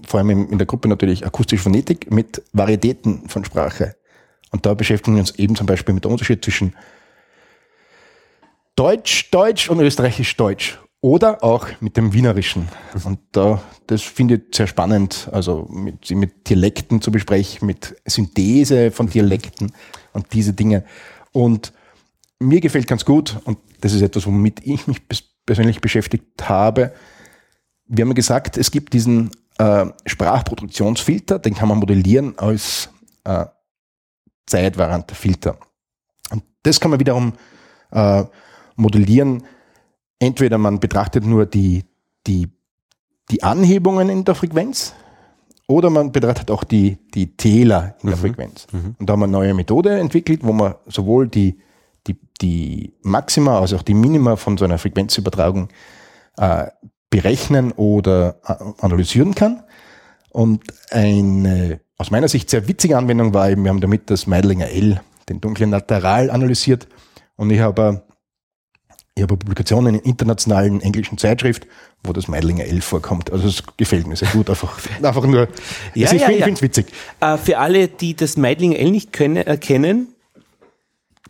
vor allem in in der Gruppe natürlich akustische Phonetik, mit Varietäten von Sprache. Und da beschäftigen wir uns eben zum Beispiel mit dem Unterschied zwischen Deutsch, Deutsch und Österreichisch, Deutsch. Oder auch mit dem Wienerischen. Und da, das finde ich sehr spannend, also mit, mit Dialekten zu besprechen, mit Synthese von Dialekten und diese Dinge. Und mir gefällt ganz gut, und das ist etwas, womit ich mich pers- persönlich beschäftigt habe. Wir haben gesagt, es gibt diesen äh, Sprachproduktionsfilter, den kann man modellieren als äh, Filter. Und das kann man wiederum äh, modellieren. Entweder man betrachtet nur die, die, die Anhebungen in der Frequenz oder man betrachtet auch die, die Täler in der mhm. Frequenz. Mhm. Und da haben wir eine neue Methode entwickelt, wo man sowohl die, die, die Maxima als auch die Minima von so einer Frequenzübertragung äh, berechnen oder äh, analysieren kann. Und eine aus meiner Sicht sehr witzige Anwendung war eben, wir haben damit das Meidlinger L, den dunklen Lateral, analysiert. Und ich habe ich habe Publikationen in internationalen englischen Zeitschrift, wo das Meidlinger L vorkommt. Also es gefällt mir sehr gut, einfach, einfach nur, ja, ja, ich ja. finde es witzig. Äh, für alle, die das Meidlinger L nicht können, erkennen,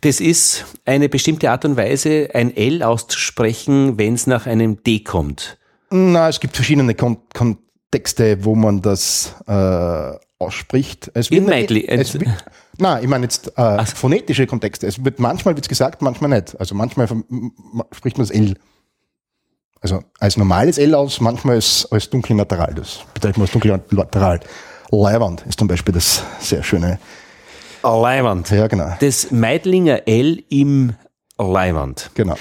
das ist eine bestimmte Art und Weise, ein L auszusprechen, wenn es nach einem D kommt. Na, es gibt verschiedene Kon Kontexte, wo man das äh, ausspricht. Es wird, Meidli, es wird, nein, ich meine jetzt äh, so. phonetische Kontexte. Es wird manchmal wird's gesagt, manchmal nicht. Also manchmal spricht man das L. Also als normales L aus, manchmal als, als dunkle Lateral. Das bedeutet man als dunkle Lateral. Leiwand ist zum Beispiel das sehr schöne. Leiwand. Ja, genau. Das Meidlinger L im Leiwand. Genau.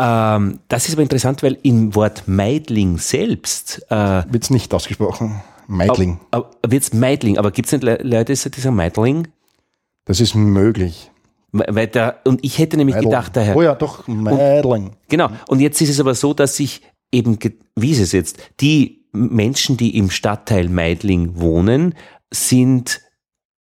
Ähm, das ist aber interessant, weil im Wort Meidling selbst äh, wird es nicht ausgesprochen. Meidling. Wird es Meidling, aber gibt es nicht Leute, die sagen Meidling? Das ist möglich. Weil da, und ich hätte nämlich Meidling. gedacht, daher. Oh ja, doch, Meidling. Und, genau. Und jetzt ist es aber so, dass sich eben, wie ist es jetzt? Die Menschen, die im Stadtteil Meidling wohnen, sind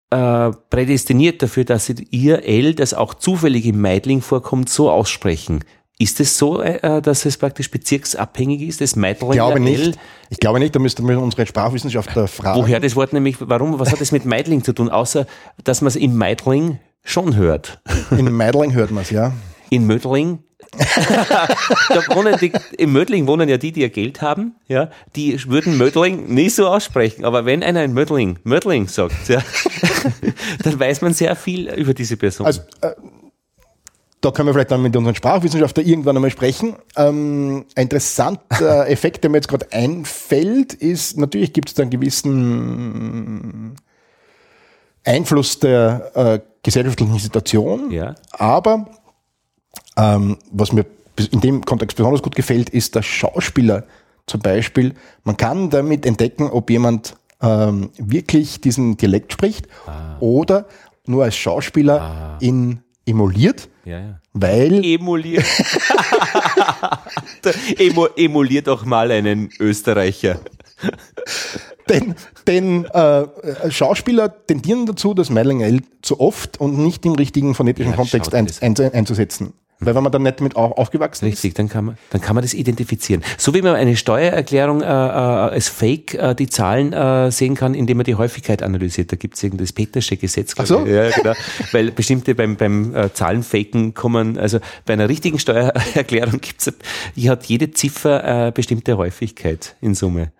äh, prädestiniert dafür, dass sie ihr L, das auch zufällig im Meidling vorkommt, so aussprechen. Ist es so, äh, äh, dass es praktisch bezirksabhängig ist, das Meidling? Ich glaube nicht. Ich glaube nicht, da müsste man unsere Sprachwissenschaftler fragen. Woher das Wort nämlich, warum, was hat das mit Meidling zu tun, außer dass man es in Meidling schon hört? In Meidling hört man es, ja. In Mödling? da wohnen die, Im Mödling wohnen ja die, die ja Geld haben, ja, die würden Mödling nicht so aussprechen. Aber wenn einer in Mödling Mödling sagt, ja, dann weiß man sehr viel über diese Person. Also, äh, da können wir vielleicht dann mit unseren Sprachwissenschaftlern irgendwann einmal sprechen. Ähm, ein interessanter Effekt, der mir jetzt gerade einfällt, ist, natürlich gibt es da einen gewissen Einfluss der äh, gesellschaftlichen Situation, ja. aber ähm, was mir in dem Kontext besonders gut gefällt, ist der Schauspieler zum Beispiel. Man kann damit entdecken, ob jemand ähm, wirklich diesen Dialekt spricht ah. oder nur als Schauspieler ah. in emuliert, ja, ja. weil emuliert Emo, emuliert auch mal einen Österreicher. denn denn äh, Schauspieler tendieren dazu, das Meiling L zu oft und nicht im richtigen phonetischen ja, Kontext ein, ein, einzusetzen. Weil wenn man dann nicht damit aufgewachsen Richtig, ist. Richtig, dann kann man, dann kann man das identifizieren. So wie man eine Steuererklärung äh, äh, als Fake äh, die Zahlen äh, sehen kann, indem man die Häufigkeit analysiert. Da gibt es irgendwie das Petersche Gesetz. Ach so? Ja, genau. Weil bestimmte beim, beim äh, Zahlenfaken kommen, also bei einer richtigen Steuererklärung gibt's, hat jede Ziffer äh, bestimmte Häufigkeit in Summe.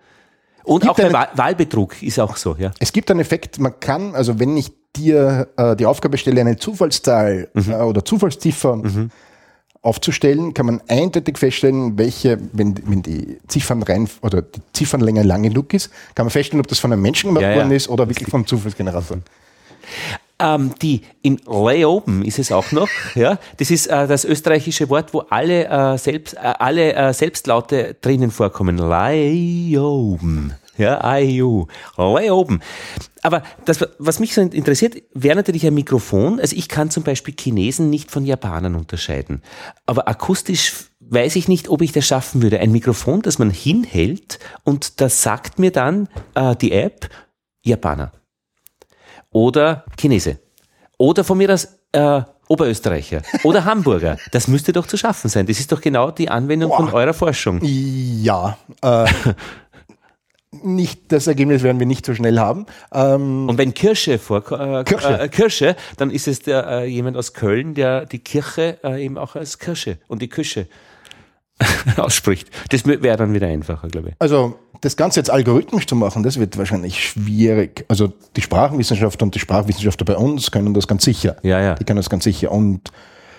Und auch der eine, Wahlbetrug ist auch so, ja. Es gibt einen Effekt, man kann, also wenn ich dir äh, die Aufgabe stelle, eine Zufallszahl mhm. äh, oder Zufallsziffer mhm aufzustellen, kann man eindeutig feststellen, welche, wenn, wenn die Ziffern rein oder die Ziffernlänge lang genug ist, kann man feststellen, ob das von einem Menschen gemacht ja, worden ja. ist oder wirklich vom Zufallsgenerator. Ähm, die in Leoben ist es auch noch, ja. Das ist äh, das österreichische Wort, wo alle, äh, selbst, äh, alle äh, Selbstlaute drinnen vorkommen. Leoben. Ja, IU. Leoben. Aber das, was mich so interessiert, wäre natürlich ein Mikrofon. Also ich kann zum Beispiel Chinesen nicht von Japanern unterscheiden. Aber akustisch weiß ich nicht, ob ich das schaffen würde. Ein Mikrofon, das man hinhält und das sagt mir dann äh, die App Japaner. Oder Chinese. Oder von mir das äh, Oberösterreicher oder Hamburger. Das müsste doch zu schaffen sein. Das ist doch genau die Anwendung Boah. von eurer Forschung. Ja. Äh, nicht, das Ergebnis werden wir nicht so schnell haben. Ähm und wenn Kirsche vor äh, Kirsche. Äh, dann ist es der, äh, jemand aus Köln, der die Kirche äh, eben auch als Kirsche und die Küche ausspricht. Das wäre dann wieder einfacher, glaube ich. Also das Ganze jetzt algorithmisch zu machen, das wird wahrscheinlich schwierig. Also die Sprachwissenschaftler und die Sprachwissenschaftler bei uns können das ganz sicher. Ja, ja. Die können das ganz sicher. Und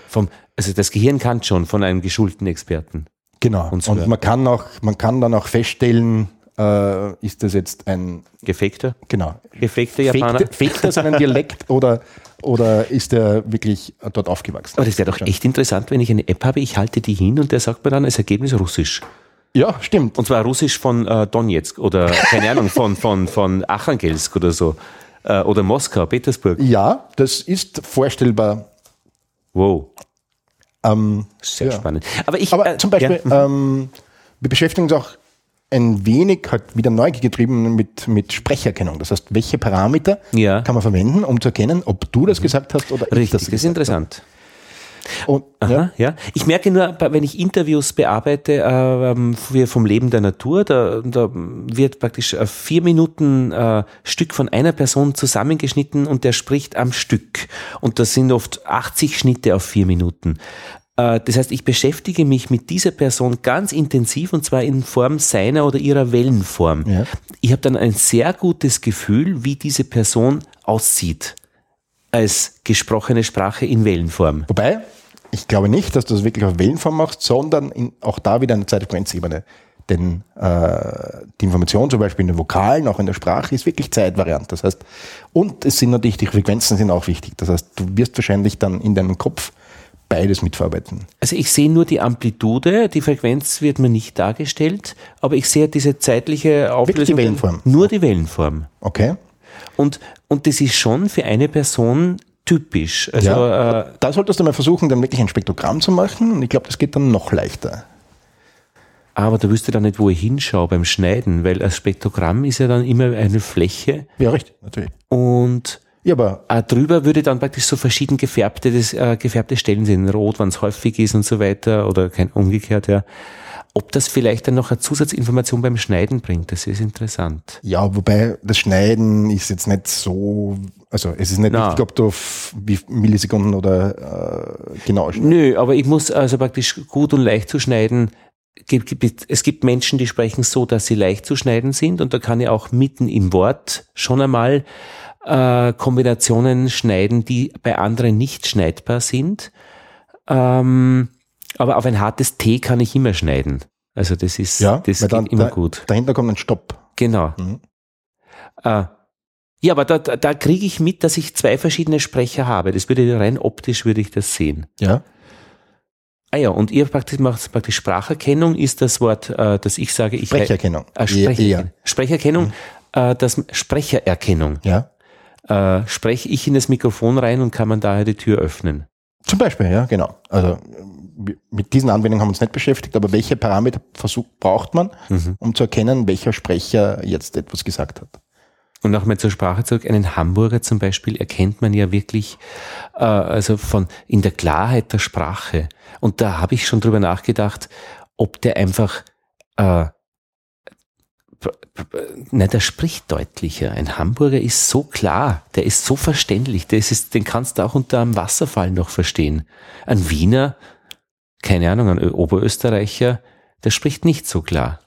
vom, also das Gehirn kann schon von einem geschulten Experten. Genau. Und man kann auch, man kann dann auch feststellen, äh, ist das jetzt ein Gefakter? genau Gefakter Japaner? Fake, fake das einen Dialekt oder, oder ist der wirklich dort aufgewachsen? Aber das wäre doch echt interessant, wenn ich eine App habe, ich halte die hin und der sagt mir dann als Ergebnis Russisch. Ja, stimmt. Und zwar Russisch von äh, Donetsk oder keine Ahnung, von, von, von Achangelsk oder so. Äh, oder Moskau, Petersburg. Ja, das ist vorstellbar. Wow. Ähm, Sehr Ja. spannend. Aber ich. aber äh, zum Beispiel, Ja, ähm, wir beschäftigen uns auch ein wenig, halt wieder Neugier getrieben mit, mit Sprecherkennung. Das heißt, welche Parameter Ja. kann man verwenden, um zu erkennen, ob du das gesagt hast oder ich richtig, das das ist gesagt interessant. habe. Und, ja, Aha, ja. Ich merke nur, wenn ich Interviews bearbeite äh, vom Leben der Natur, da, da wird praktisch äh, vier Minuten äh, Stück von einer Person zusammengeschnitten und der spricht am Stück. Und das sind oft 80 Schnitte auf vier Minuten. Äh, Das heißt, ich beschäftige mich mit dieser Person ganz intensiv und zwar in Form seiner oder ihrer Wellenform. Ja. Ich habe dann ein sehr gutes Gefühl, wie diese Person aussieht als gesprochene Sprache in Wellenform. Wobei, ich glaube nicht, dass du das wirklich auf Wellenform machst, sondern in, auch da wieder eine Zeitfrequenzebene. Denn äh, die Information zum Beispiel in den Vokalen, auch in der Sprache, ist wirklich zeitvariant. Das heißt, und es sind natürlich, die Frequenzen sind auch wichtig. Das heißt, du wirst wahrscheinlich dann in deinem Kopf beides mitverarbeiten. Also ich sehe nur die Amplitude, die Frequenz wird mir nicht dargestellt, aber ich sehe diese zeitliche Auflösung. Wellenform. Nur die Wellenform. Okay? Und, und das ist schon für eine Person typisch. Also ja. äh, da solltest du mal versuchen, dann wirklich ein Spektrogramm zu machen. Und ich glaube, das geht dann noch leichter. aber da wüsste dann nicht, wo ich hinschaue beim Schneiden, weil ein Spektrogramm ist ja dann immer eine Fläche Ja, richtig, natürlich. und Ja, aber äh, drüber würde dann praktisch so verschieden gefärbte, das, äh, gefärbte Stellen sind, rot, wenn es häufig ist und so weiter oder kein umgekehrt, ja. Ob das vielleicht dann noch eine Zusatzinformation beim Schneiden bringt, das ist interessant. Ja, wobei das Schneiden ist jetzt nicht so, also es ist nicht Na. wichtig, ob du auf wie Millisekunden oder äh, genau schneidest. Nö, aber ich muss also praktisch gut und leicht zu schneiden. Es gibt Menschen, die sprechen so, dass sie leicht zu schneiden sind und da kann ich auch mitten im Wort schon einmal äh, Kombinationen schneiden, die bei anderen nicht schneidbar sind. Ähm, aber auf ein hartes T kann ich immer schneiden. Also das ist, Ja, das geht dann, immer da, gut. dahinter kommt ein Stopp. Genau. Mhm. Äh, ja, aber da, da, kriege ich mit, dass ich zwei verschiedene Sprecher habe. Das würde rein optisch würde ich das sehen. Ja. Ah ja, und ihr praktisch macht praktisch Spracherkennung ist das Wort, äh, das ich sage, ich Sprecherkennung. Äh, Eher- Sprecherkennung. eher. Sprecherkennung, äh, das Sprechererkennung. Ja. Äh, spreche ich in das Mikrofon rein und kann man daher die Tür öffnen. Zum Beispiel, ja, genau. Also wir- mit diesen Anwendungen haben wir uns nicht beschäftigt, aber welche Parameter versuch, braucht man, Mhm. um zu erkennen, welcher Sprecher jetzt etwas gesagt hat? Und nochmal zur Sprache zurück. Einen Hamburger zum Beispiel erkennt man ja wirklich, äh, also von in der Klarheit der Sprache. Und da habe ich schon drüber nachgedacht, ob der einfach, äh, nein, der spricht deutlicher. Ein Hamburger ist so klar, der ist so verständlich, der ist, den kannst du auch unter einem Wasserfall noch verstehen. Ein Wiener, keine Ahnung, ein Oberösterreicher, der spricht nicht so klar.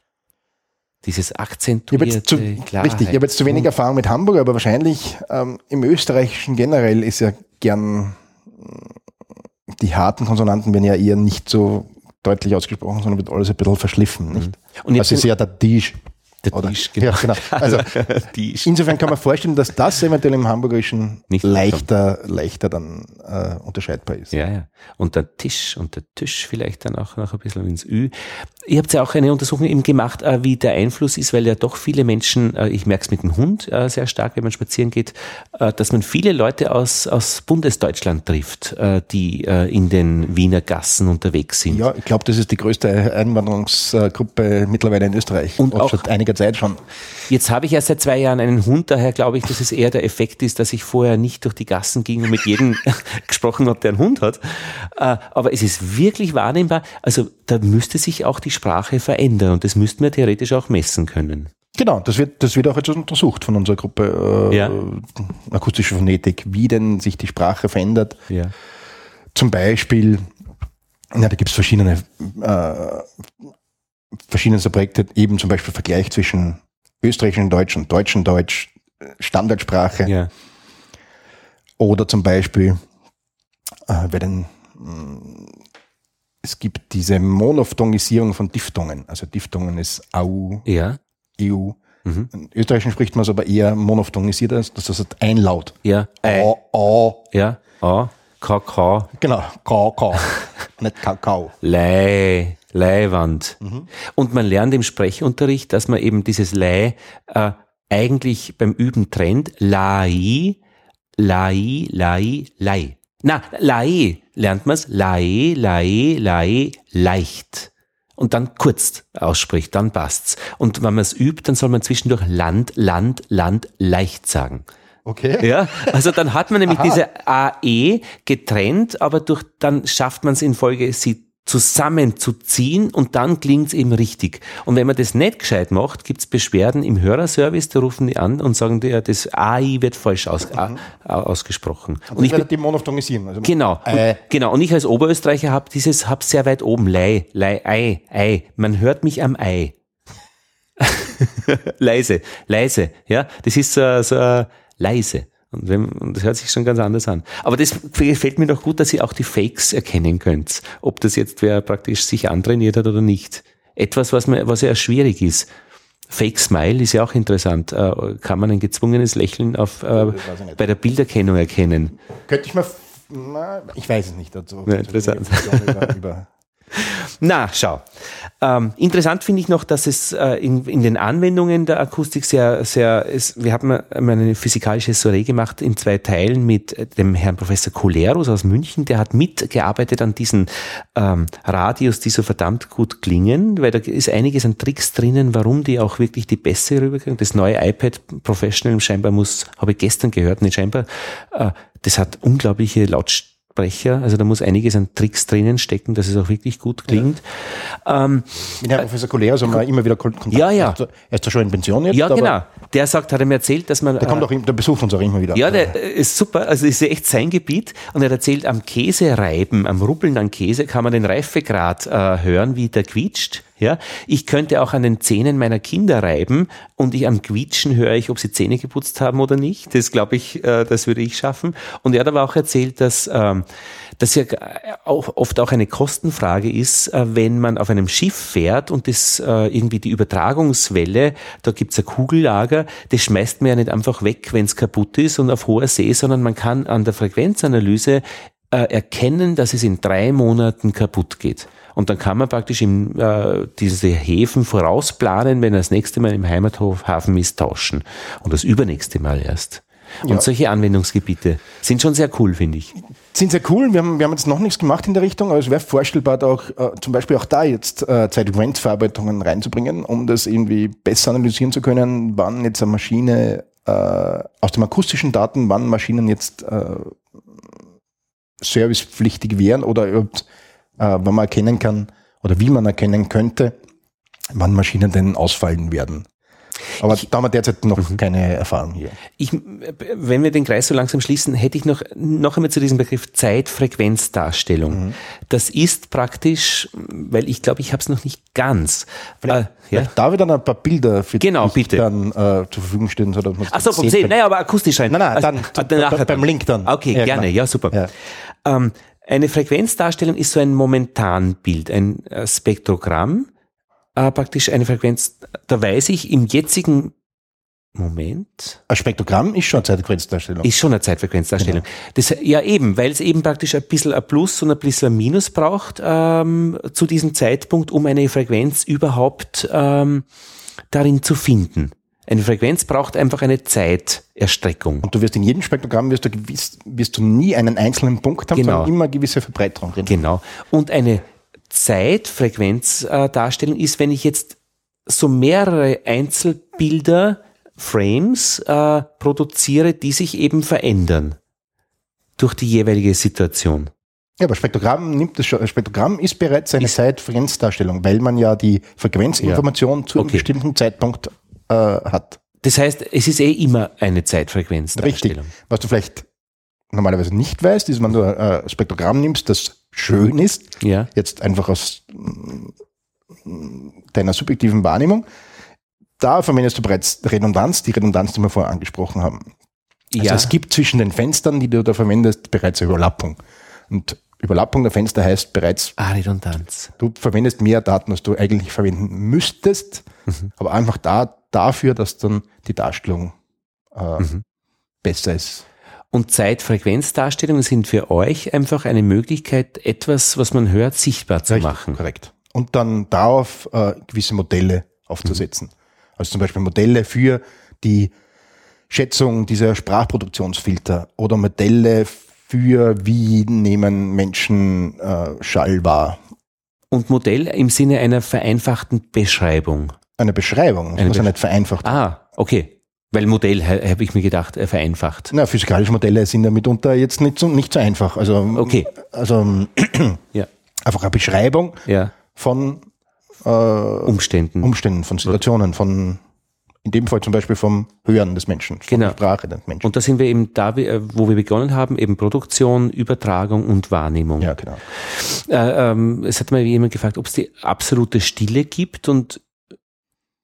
Dieses akzentuierte zu, Klarheit. richtig, ich habe jetzt zu wenig Erfahrung mit Hamburg, aber wahrscheinlich ähm, im Österreichischen generell ist ja gern äh, die harten Konsonanten werden ja eher nicht so deutlich ausgesprochen, sondern wird alles ein bisschen verschliffen. Nicht? Mhm. Und jetzt das ist ja der Tisch. Der Oder? Tisch, Ja, genau. Also ist- insofern kann man vorstellen, dass das eventuell im Hamburgerischen Nicht leichter, leichter dann äh, unterscheidbar ist. Ja, ja. Und der Tisch und der Tisch vielleicht dann auch noch ein bisschen ins Ü. Ihr habt ja auch eine Untersuchung eben gemacht, äh, wie der Einfluss ist, weil ja doch viele Menschen, äh, ich merke es mit dem Hund äh, sehr stark, wenn man spazieren geht, dass man viele Leute aus, aus Bundesdeutschland trifft, die in den Wiener Gassen unterwegs sind. Ja, ich glaube, das ist die größte Einwanderungsgruppe mittlerweile in Österreich. Und auch- seit einiger Zeit schon. Jetzt habe ich ja seit zwei Jahren einen Hund, daher glaube ich, dass es eher der Effekt ist, dass ich vorher nicht durch die Gassen ging und mit jedem gesprochen habe, der einen Hund hat. Aber es ist wirklich wahrnehmbar. Also da müsste sich auch die Sprache verändern und das müssten wir theoretisch auch messen können. Genau, das wird, das wird auch jetzt untersucht von unserer Gruppe äh, Ja. akustische Phonetik, wie denn sich die Sprache verändert. Ja. Zum Beispiel, ja, da gibt es verschiedene, äh, verschiedenste Projekte, eben zum Beispiel Vergleich zwischen österreichischen Deutsch und deutschen Deutsch, äh, Standardsprache. Ja. Oder zum Beispiel, äh, bei den, mh, es gibt diese Monophthongisierung von Diphthongen. Also Diphthongen ist Au, Ja. EU. Mhm. In Österreichischen spricht man es aber eher monophthonisiert, als das heißt ein Laut. Ja. A, A. Ja. A. Kakao. Genau. Kakao. Nicht Kakao. Lei. Leihwand. Mhm. Und man lernt im Sprechunterricht, dass man eben dieses Lei äh, eigentlich beim Üben trennt. Lai, Lai, Lai, Lai. Na, Lai lernt man's. Lai, Lai, Lai, leicht. Und dann kurz ausspricht, dann passt's. Und wenn man es übt, dann soll man zwischendurch Land, Land, Land leicht sagen. Okay. Ja, also dann hat man nämlich Aha. diese AE getrennt, aber durch, dann schafft man es in Folge, sie zusammenzuziehen und dann klingt's eben richtig. Und wenn man das nicht gescheit macht, gibt's Beschwerden im Hörerservice, da rufen die an und sagen dir, das AI wird falsch aus, mhm. ausgesprochen. Und, und ich die monophthonisieren. Also genau, äh. und, genau. Und ich als Oberösterreicher habe dieses, hab sehr weit oben, Lei, Lei, Ei, Ei. Man hört mich am Ei. leise, leise, ja. Das ist so, so leise. Und, wenn, und das hört sich schon ganz anders an. Aber das gefällt mir doch gut, dass ihr auch die Fakes erkennen könnt. Ob das jetzt wer praktisch sich antrainiert hat oder nicht. Etwas, was, mir, was ja schwierig ist. Fake Smile ist ja auch interessant. Äh, kann man ein gezwungenes Lächeln auf, äh, bei der Bilderkennung erkennen? Könnte ich mal, na, ich weiß es nicht dazu. Ja, interessant. Über, über na, schau. Ähm, interessant finde ich noch, dass es äh, in, in, den Anwendungen der Akustik sehr, sehr, es, wir haben eine physikalische Soiree gemacht in zwei Teilen mit dem Herrn Professor Colerus aus München, der hat mitgearbeitet an diesen ähm, Radios, die so verdammt gut klingen, weil da ist einiges an Tricks drinnen, warum die auch wirklich die Bässe rüberkriegen. Das neue iPad Professional scheinbar muss, habe ich gestern gehört, nicht scheinbar, äh, das hat unglaubliche Lautstärke Lautsprecher. Also da muss einiges an Tricks drinnen stecken, dass es auch wirklich gut klingt. Ja. Ähm, Mit Herrn Professor Collier haben wir immer wieder Kontakt. Ja, ja. Er ist ja schon in Pension jetzt. Ja, genau. Der sagt, hat er mir erzählt, dass man. Der kommt auch, der besucht uns auch immer wieder. Ja, der ist super. Also ist echt sein Gebiet. Und er erzählt, am Käsereiben, am Ruppeln an Käse kann man den Reifegrad äh, hören, wie der quietscht. Ja, ich könnte auch an den Zähnen meiner Kinder reiben und ich am Quietschen höre ich, ob sie Zähne geputzt haben oder nicht. Das glaube ich, äh, das würde ich schaffen. Und er hat aber auch erzählt, dass ähm, das ja auch oft auch eine Kostenfrage ist, äh, wenn man auf einem Schiff fährt und das äh, irgendwie die Übertragungswelle, da gibt's ein Kugellager, das schmeißt man ja nicht einfach weg, wenn es kaputt ist und auf hoher See, sondern man kann an der Frequenzanalyse erkennen, dass es in drei Monaten kaputt geht. Und dann kann man praktisch im, äh, diese Häfen vorausplanen, wenn er das nächste Mal im Heimathafen ist, tauschen. Und das übernächste Mal erst. Und ja. solche Anwendungsgebiete sind schon sehr cool, finde ich. Sind sehr cool. Wir haben, wir haben jetzt noch nichts gemacht in der Richtung, aber es wäre vorstellbar, da auch äh, zum Beispiel auch da jetzt äh, Zeitfrequenzverarbeitungen reinzubringen, um das irgendwie besser analysieren zu können, wann jetzt eine Maschine äh, aus den akustischen Daten, wann Maschinen jetzt äh, servicepflichtig wären oder überhaupt äh, wenn man erkennen kann oder wie man erkennen könnte, wann Maschinen denn ausfallen werden. Aber ich, da haben wir derzeit noch mhm. keine Erfahrung hier. Ich, wenn wir den Kreis so langsam schließen, hätte ich noch, noch einmal zu diesem Begriff Zeitfrequenzdarstellung. Mhm. Das ist praktisch, weil ich glaube, ich habe es noch nicht ganz. Vielleicht, äh, ja? darf ich dann ein paar Bilder für genau, bitte. dann äh, zur Verfügung stellen? So, Ach so, vom Sehen, naja, aber akustisch rein. Nein, nein, dann, also, dann beim Link dann. Okay, ja, gerne, genau. ja, super. Ja. Ähm, eine Frequenzdarstellung ist so ein Momentanbild, ein äh, Spektrogramm, äh, praktisch eine Frequenz, da weiß ich im jetzigen Moment. Ein Spektrogramm ist schon eine Zeitfrequenzdarstellung. Ist schon eine Zeitfrequenzdarstellung. Genau. Das, ja, eben, weil es eben praktisch ein bisschen ein Plus und ein bisschen ein Minus braucht ähm, zu diesem Zeitpunkt, um eine Frequenz überhaupt ähm, darin zu finden. Eine Frequenz braucht einfach eine Zeiterstreckung. Und du wirst in jedem Spektrogramm wirst du, gewiss, wirst du nie einen einzelnen Punkt haben, genau. sondern immer eine gewisse Verbreiterung drin. Genau. Und eine Zeitfrequenzdarstellung ist, wenn ich jetzt so mehrere Einzelbilder, Frames äh, produziere, die sich eben verändern durch die jeweilige Situation. Ja, aber Spektrogramm nimmt das schon. Spektrogramm ist bereits eine Zeitfrequenzdarstellung, weil man ja die Frequenzinformation ja. zu einem bestimmten Zeitpunkt äh, hat. Das heißt, es ist eh immer eine Zeitfrequenz. Richtig. Was du vielleicht normalerweise nicht weißt, ist, wenn du ein äh, Spektrogramm nimmst, das schön ist, ja. jetzt einfach aus mm, deiner subjektiven Wahrnehmung, da verwendest du bereits Redundanz, die Redundanz, die wir vorher angesprochen haben. Also ja. es gibt zwischen den Fenstern, die du da verwendest, bereits eine Überlappung. Und Überlappung der Fenster heißt bereits, Ah, Redundanz. du verwendest mehr Daten, als du eigentlich verwenden müsstest, aber einfach da, dafür, dass dann die Darstellung äh, besser ist. Und Zeitfrequenzdarstellungen sind für euch einfach eine Möglichkeit, etwas, was man hört, sichtbar zu Richtig, machen. Korrekt. Und dann darauf äh, gewisse Modelle aufzusetzen. Also zum Beispiel Modelle für die Schätzung dieser Sprachproduktionsfilter oder Modelle für wie nehmen Menschen äh, Schall wahr. Und Modell im Sinne einer vereinfachten Beschreibung. Eine Beschreibung, das Eine muss ja Besch- nicht vereinfacht. Ah, okay. Weil Modell habe ich mir gedacht, äh, vereinfacht. Na, physikalische Modelle sind ja mitunter jetzt nicht so, nicht so einfach. Also, Okay. also Ja, einfach eine Beschreibung ja. von äh, Umständen. Umständen, von Situationen, von in dem Fall zum Beispiel vom Hören des Menschen, von Genau. der Sprache des Menschen. Und da sind wir eben da, äh, wo wir begonnen haben, eben Produktion, Übertragung und Wahrnehmung. ja, genau. Äh, ähm, es hat mal jemand gefragt, ob es die absolute Stille gibt und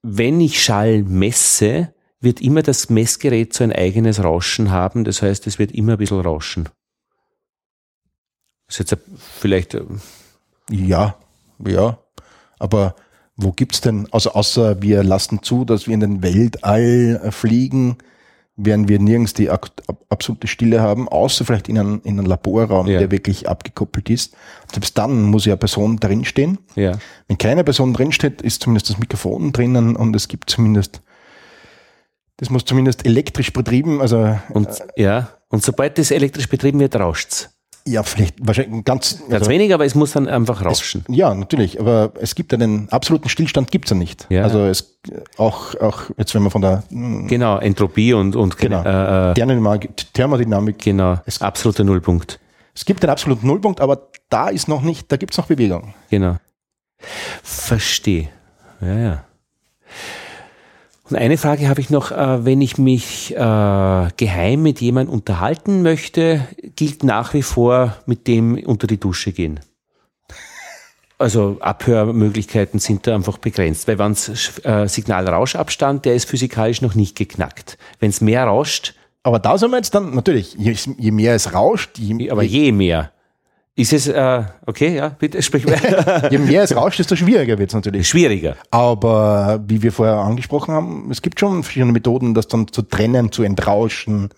wenn ich Schall messe, wird immer das Messgerät so ein eigenes Rauschen haben. Das heißt, es wird immer ein bisschen rauschen. Das ist jetzt vielleicht, äh, Ja, ja. Aber wo gibt's denn, also außer wir lassen zu, dass wir in den Weltall äh, fliegen, werden wir nirgends die absolute Stille haben, außer vielleicht in einem, in einem Laborraum, Ja. der wirklich abgekoppelt ist. Selbst dann muss ja eine Person drinstehen. ja. Wenn keine Person drinsteht, ist zumindest das Mikrofon drinnen und es gibt zumindest, das muss zumindest elektrisch betrieben, also Und, ja. Und sobald das elektrisch betrieben wird, rauscht's. Ja, vielleicht wahrscheinlich ganz, Ganz also, wenig, aber es muss dann einfach rauschen. ja, natürlich, aber es gibt einen absoluten Stillstand gibt's ja nicht. Ja. Also es auch, auch jetzt wenn man von der hm, Genau, Entropie und, und Genau. äh, äh, Thermodynamik, Thermodynamik, genau, Es- absoluter Nullpunkt. es gibt einen absoluten Nullpunkt, aber da ist noch nicht, da gibt's noch Bewegung. Genau. Verstehe. Ja, ja. Und eine Frage habe ich noch, äh, wenn ich mich äh, geheim mit jemandem unterhalten möchte, gilt nach wie vor mit dem unter die Dusche gehen. Also Abhörmöglichkeiten sind da einfach begrenzt, weil wenn äh, Signalrauschabstand, der ist physikalisch noch nicht geknackt. Wenn es mehr rauscht, Aber da sind wir jetzt dann, natürlich, je, je mehr es rauscht, je, aber je mehr, ist es, äh, okay, ja, bitte sprich weiter. je mehr es rauscht, desto schwieriger wird's natürlich. Schwieriger. Aber wie wir vorher angesprochen haben, es gibt schon verschiedene Methoden, das dann zu trennen, zu entrauschen,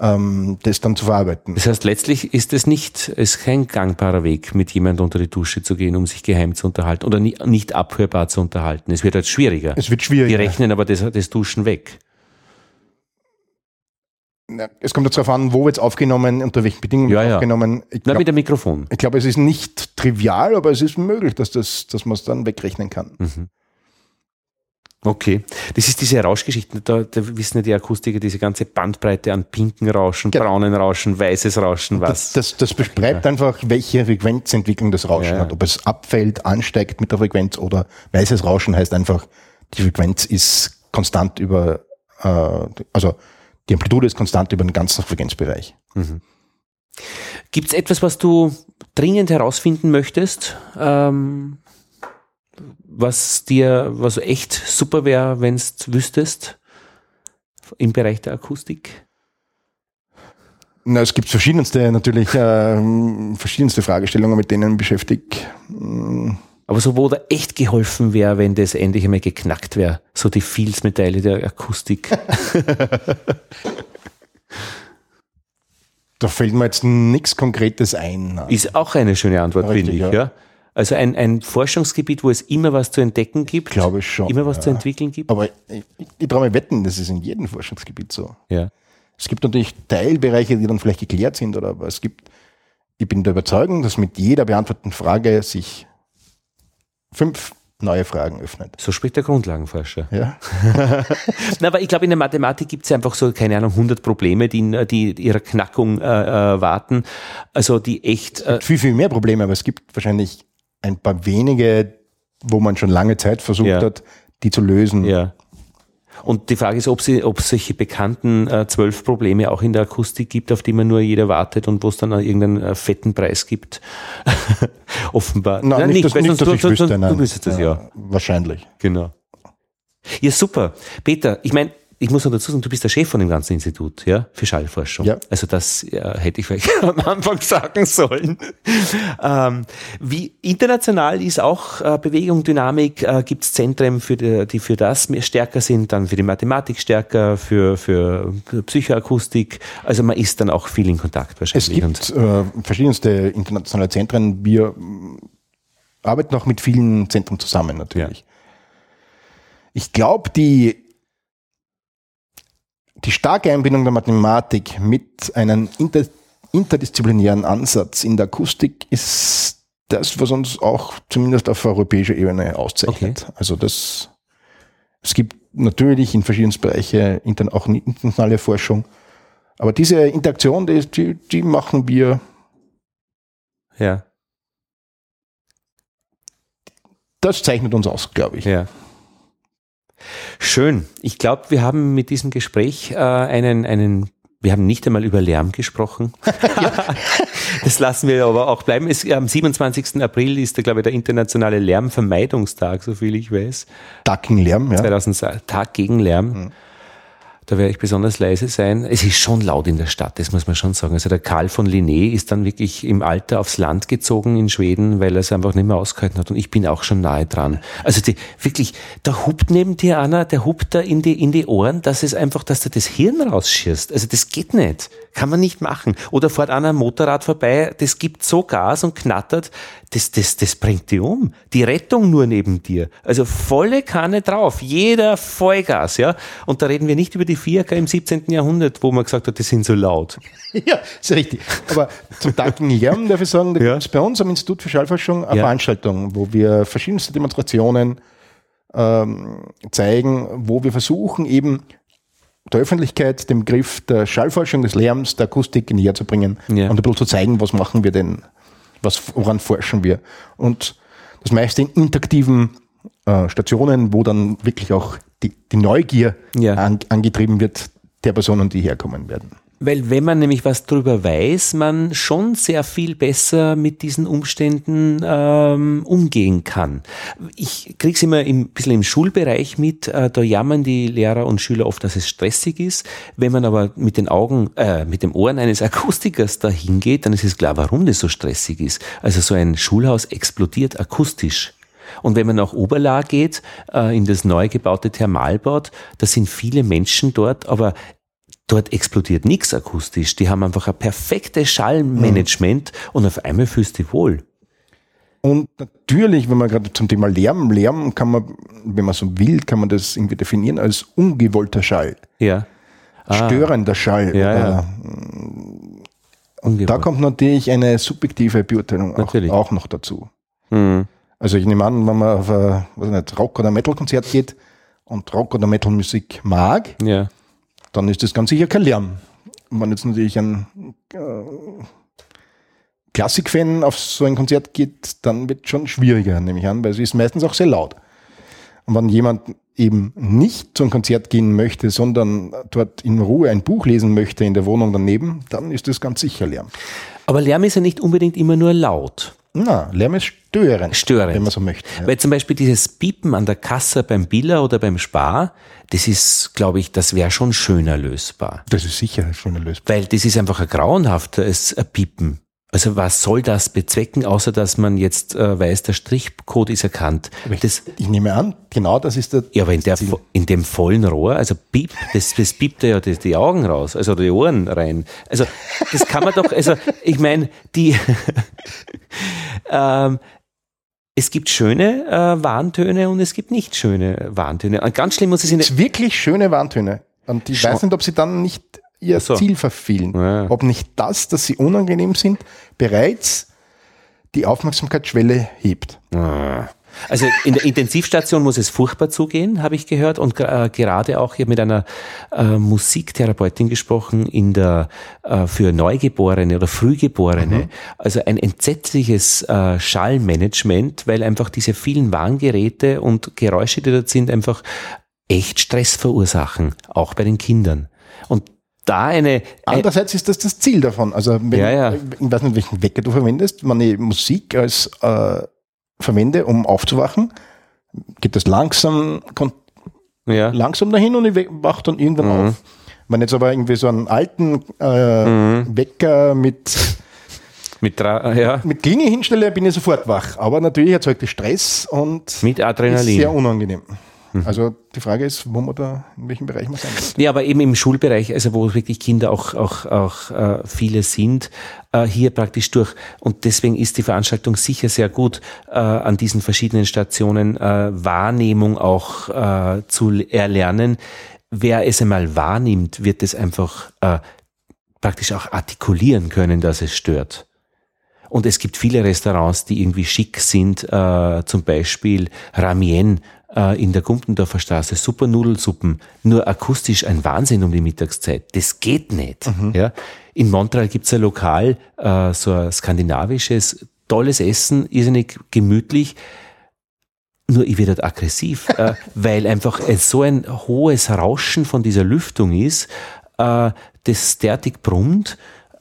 ähm, das dann zu verarbeiten. Das heißt, letztlich ist es nicht, ist kein gangbarer Weg, mit jemandem unter die Dusche zu gehen, um sich geheim zu unterhalten oder nicht abhörbar zu unterhalten. Es wird halt schwieriger. Es wird Die schwieriger. rechnen aber das, das Duschen weg. Ja, Es kommt darauf an, wo wird's aufgenommen, unter welchen Bedingungen Ja, ja. aufgenommen. Ich Na, glaub- mit dem Mikrofon. ich glaube, es ist nicht trivial, aber es ist möglich, dass, das, dass man es dann wegrechnen kann. Okay. Das ist diese Rauschgeschichte. Da, da wissen ja die Akustiker diese ganze Bandbreite an pinken Rauschen, Genau. braunen Rauschen, weißes Rauschen, was. Das, das, das beschreibt einfach, welche Frequenzentwicklung das Rauschen Ja. hat. Ob es abfällt, ansteigt mit der Frequenz oder weißes Rauschen heißt einfach, die Frequenz ist konstant über, äh, also die Amplitude ist konstant über den ganzen Frequenzbereich. Gibt es etwas, was du dringend herausfinden möchtest? Ähm, was dir, was echt super wäre, wenn es wüsstest im Bereich der Akustik? Na, es gibt verschiedenste, natürlich, äh, verschiedenste Fragestellungen, mit denen ich beschäftige. Aber so, wo da echt geholfen wäre, wenn das endlich einmal geknackt wäre. So die Fields-Medaille der Akustik. Da fällt mir jetzt nichts Konkretes ein. Ist auch eine schöne Antwort, finde ich. ja. Ja. Also ein, ein Forschungsgebiet, wo es immer was zu entdecken gibt. Glaube ich schon, Immer was ja. zu entwickeln gibt. Aber ich, ich, ich traue mir wetten, das ist in jedem Forschungsgebiet so. Ja. Es gibt natürlich Teilbereiche, die dann vielleicht geklärt sind, oder aber es gibt, ich bin der Überzeugung, dass mit jeder beantworteten Frage sich fünf neue Fragen öffnet. So spricht der Grundlagenforscher. Ja? Na, aber ich glaube, in der Mathematik gibt es einfach so, keine Ahnung, 100 Probleme, die, die ihrer Knackung äh, äh, warten. Also die echt, äh, Viel, viel mehr Probleme, aber es gibt wahrscheinlich ein paar wenige, wo man schon lange Zeit versucht Ja. hat, die zu lösen. ja. Und die Frage ist, ob sie, ob es solche bekannten äh, zwölf Probleme auch in der Akustik gibt, auf die man nur jeder wartet und wo es dann auch irgendeinen äh, fetten Preis gibt. Offenbar. Na, Nein, nicht, weil nicht, dass ich sonst- wüsste, Du nein. wüsstest das, ja. Wahrscheinlich. Genau. Ja, super. Peter, ich meine, ich muss noch dazu sagen, du bist der Chef von dem ganzen Institut, ja, für Schallforschung. Ja. Also das ja, hätte ich vielleicht am Anfang sagen sollen. Ähm, wie international ist auch äh, Bewegung, Dynamik? Äh, Gibt es Zentren, für die, die für das stärker sind, dann für die Mathematik stärker, für, für Psychoakustik? Also man ist dann auch viel in Kontakt wahrscheinlich. Es gibt äh, verschiedenste internationale Zentren. Wir arbeiten auch mit vielen Zentren zusammen natürlich. Ja. Ich glaube, die die starke Einbindung der Mathematik mit einem inter, interdisziplinären Ansatz in der Akustik ist das, was uns auch zumindest auf europäischer Ebene auszeichnet. Okay. Also das, es gibt natürlich in verschiedenen Bereichen auch internationale Forschung, aber diese Interaktion, die, die machen wir. Ja. Das zeichnet uns aus, glaube ich. Ja. Schön. Ich glaube, wir haben mit diesem Gespräch äh, einen, einen wir haben nicht einmal über Lärm gesprochen. das lassen wir aber auch bleiben. Es, am 27. April ist, glaube ich, der internationale Lärmvermeidungstag, so viel ich weiß. Tag gegen Lärm, ja. 2000, Tag gegen Lärm. Mhm. Da werde ich besonders leise sein. Es ist schon laut in der Stadt, das muss man schon sagen. Also der Karl von Linné ist dann wirklich im Alter aufs Land gezogen in Schweden, weil er es einfach nicht mehr ausgehalten hat. Und ich bin auch schon nahe dran. Also die, wirklich, da hupt neben dir einer, der hupt da in die, in die Ohren, dass es einfach, dass du das Hirn rausschierst. Also das geht nicht. Kann man nicht machen. Oder fährt einer Motorrad vorbei, das gibt so Gas und knattert, das, das, das bringt die um. Die Rettung nur neben dir. Also volle Kanne drauf. Jeder Vollgas, ja. Und da reden wir nicht über die Vierker im 17. Jahrhundert, wo man gesagt hat, die sind so laut. Ja, ist richtig. Aber zum Danken Lärm darf ich sagen, da ja. gibt es bei uns am Institut für Schallforschung eine ja. Veranstaltung, wo wir verschiedenste Demonstrationen ähm, zeigen, wo wir versuchen, eben der Öffentlichkeit den Begriff der Schallforschung, des Lärms, der Akustik näher zu bringen ja. und ein bisschen zu zeigen, was machen wir denn, was, woran forschen wir. Und das meiste in interaktiven äh, Stationen, wo dann wirklich auch die, die Neugier ja. an, angetrieben wird der Personen, die herkommen werden. Weil wenn man nämlich was drüber weiß, man schon sehr viel besser mit diesen Umständen ähm, umgehen kann. Ich krieg's immer ein bisschen im Schulbereich mit, äh, da jammern die Lehrer und Schüler oft, dass es stressig ist. Wenn man aber mit den Augen, äh, mit dem Ohren eines Akustikers dahin geht, dann ist es klar, warum das so stressig ist. Also so ein Schulhaus explodiert akustisch. Und wenn man nach Oberla geht, äh, in das neu gebaute Thermalbad, da sind viele Menschen dort, aber dort explodiert nichts akustisch. Die haben einfach ein perfektes Schallmanagement mhm. und auf einmal fühlst du dich wohl. Und natürlich, wenn man gerade zum Thema Lärm, Lärm kann man, wenn man so will, kann man das irgendwie definieren als ungewollter Schall. Ja. Ah. Störender Schall. Ja, ja. Und da kommt natürlich eine subjektive Beurteilung auch, auch, noch dazu. Mhm. Also ich nehme an, wenn man auf ein was nicht, Rock- oder Metal-Konzert geht und Rock- oder Metal-Musik mag, ja dann ist das ganz sicher kein Lärm. Wenn jetzt natürlich ein äh, Klassikfan auf so ein Konzert geht, dann wird es schon schwieriger, nehme ich an, weil es ist meistens auch sehr laut. Und wenn jemand eben nicht zu einem Konzert gehen möchte, sondern dort in Ruhe ein Buch lesen möchte in der Wohnung daneben, dann ist das ganz sicher Lärm. Aber Lärm ist ja nicht unbedingt immer nur laut. Na, Lärm ist störend, störend. wenn man so möchte. Ja. Weil zum Beispiel dieses Piepen an der Kasse beim Biller oder beim Spar, das ist, glaube ich, das wäre schon schöner lösbar. Das ist sicher schöner lösbar. Weil das ist einfach ein grauenhaftes Piepen. Also was soll das bezwecken, außer dass man jetzt äh, weiß, der Strichcode ist erkannt. Ich, das, ich nehme an, genau das ist der. Ja, aber in, der, in dem vollen Rohr, also piep, das, das piept ja die, die Augen raus, also die Ohren rein. Also das kann man doch, also ich meine, die ähm, es gibt schöne äh, Warntöne und es gibt nicht schöne Warntöne. Und ganz schlimm muss es in es wirklich schöne Warntöne. Und ich Schon. weiß nicht, ob sie dann nicht ihr so. Ziel verfehlen. Ja. Ob nicht das, dass sie unangenehm sind, bereits die Aufmerksamkeitsschwelle hebt. Ah. Also in der Intensivstation muss es furchtbar zugehen, habe ich gehört. Und äh, gerade auch hier mit einer äh, Musiktherapeutin gesprochen in der äh, für Neugeborene oder Frühgeborene. Mhm. Also ein entsetzliches äh, Schallmanagement, weil einfach diese vielen Warngeräte und Geräusche, die dort sind, einfach echt Stress verursachen, auch bei den Kindern. Und da eine. Andererseits ist das das Ziel davon. Also wenn, ja, ja. ich weiß nicht, welchen Wecker du verwendest, ich Musik als äh, verwende, um aufzuwachen, geht das langsam Ja. langsam dahin und ich wach dann irgendwann auf. Wenn jetzt aber irgendwie so einen alten äh, Wecker mit, Mit, ja, mit Klinge hinstelle, bin ich sofort wach. Aber natürlich erzeugt das Stress und mit ist Adrenalin. sehr unangenehm. Also die Frage ist, wo man da, in welchem Bereich man sein möchte. Ja, aber eben im Schulbereich, also wo wirklich Kinder auch, auch, auch äh, viele sind, äh, hier praktisch durch. Und deswegen ist die Veranstaltung sicher sehr gut, äh, an diesen verschiedenen Stationen äh, Wahrnehmung auch äh, zu erlernen. Wer es einmal wahrnimmt, wird es einfach äh, praktisch auch artikulieren können, dass es stört. Und es gibt viele Restaurants, die irgendwie schick sind, äh, zum Beispiel Ramien äh, in der Gumpendorfer Straße, super Nudelsuppen, nur akustisch ein Wahnsinn um die Mittagszeit. Das geht nicht. Ja? In Montreal gibt's ein Lokal, äh, so ein skandinavisches, tolles Essen, irrsinnig gemütlich. Nur ich werde halt aggressiv, äh, weil einfach so ein hohes Rauschen von dieser Lüftung ist, äh, das derartig brummt,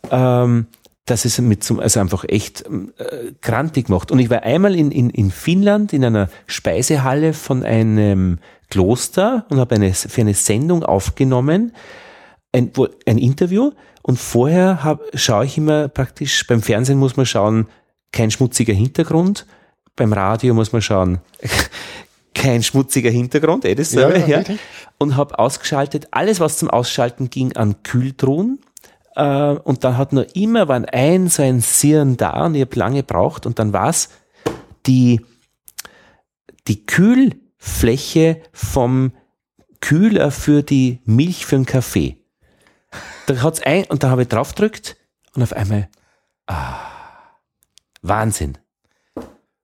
ähm, dass es mit zum, also einfach echt äh, grantig macht. Und ich war einmal in, in, in Finnland in einer Speisehalle von einem Kloster und habe eine, für eine Sendung aufgenommen, ein, wo, ein Interview. Und vorher hab, schaue ich immer praktisch, beim Fernsehen muss man schauen, kein schmutziger Hintergrund. Beim Radio muss man schauen, kein schmutziger Hintergrund, eh dasselbe, Ja, ja, richtig. Und habe ausgeschaltet, alles was zum Ausschalten ging an Kühltruhen. Äh, und dann hat nur immer, waren ein so ein Sirren da und ich habe lange gebraucht und dann war's die, die Kühlfläche vom Kühler für die Milch für den Kaffee. Da hat's ein, und da habe ich draufgedrückt und auf einmal, ah, Wahnsinn.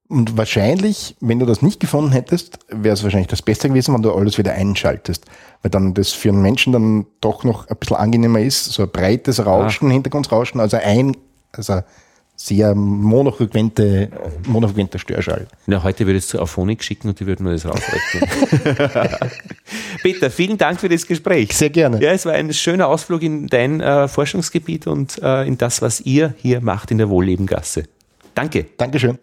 Und wahrscheinlich, wenn du das nicht gefunden hättest, wäre es wahrscheinlich das Beste gewesen, wenn du alles wieder einschaltest. Weil dann das für einen Menschen dann doch noch ein bisschen angenehmer ist, so ein breites Rauschen, Hintergrundsrauschen, also ein, also sehr monofrequente, monofrequenter Störschall. Na, heute würde ich es zu Auphonic schicken und die würden mir das rausrechnen. Peter, vielen Dank für das Gespräch. Sehr gerne. Ja, es war ein schöner Ausflug in dein äh, Forschungsgebiet und äh, in das, was ihr hier macht in der Wohllebengasse. Danke. Dankeschön.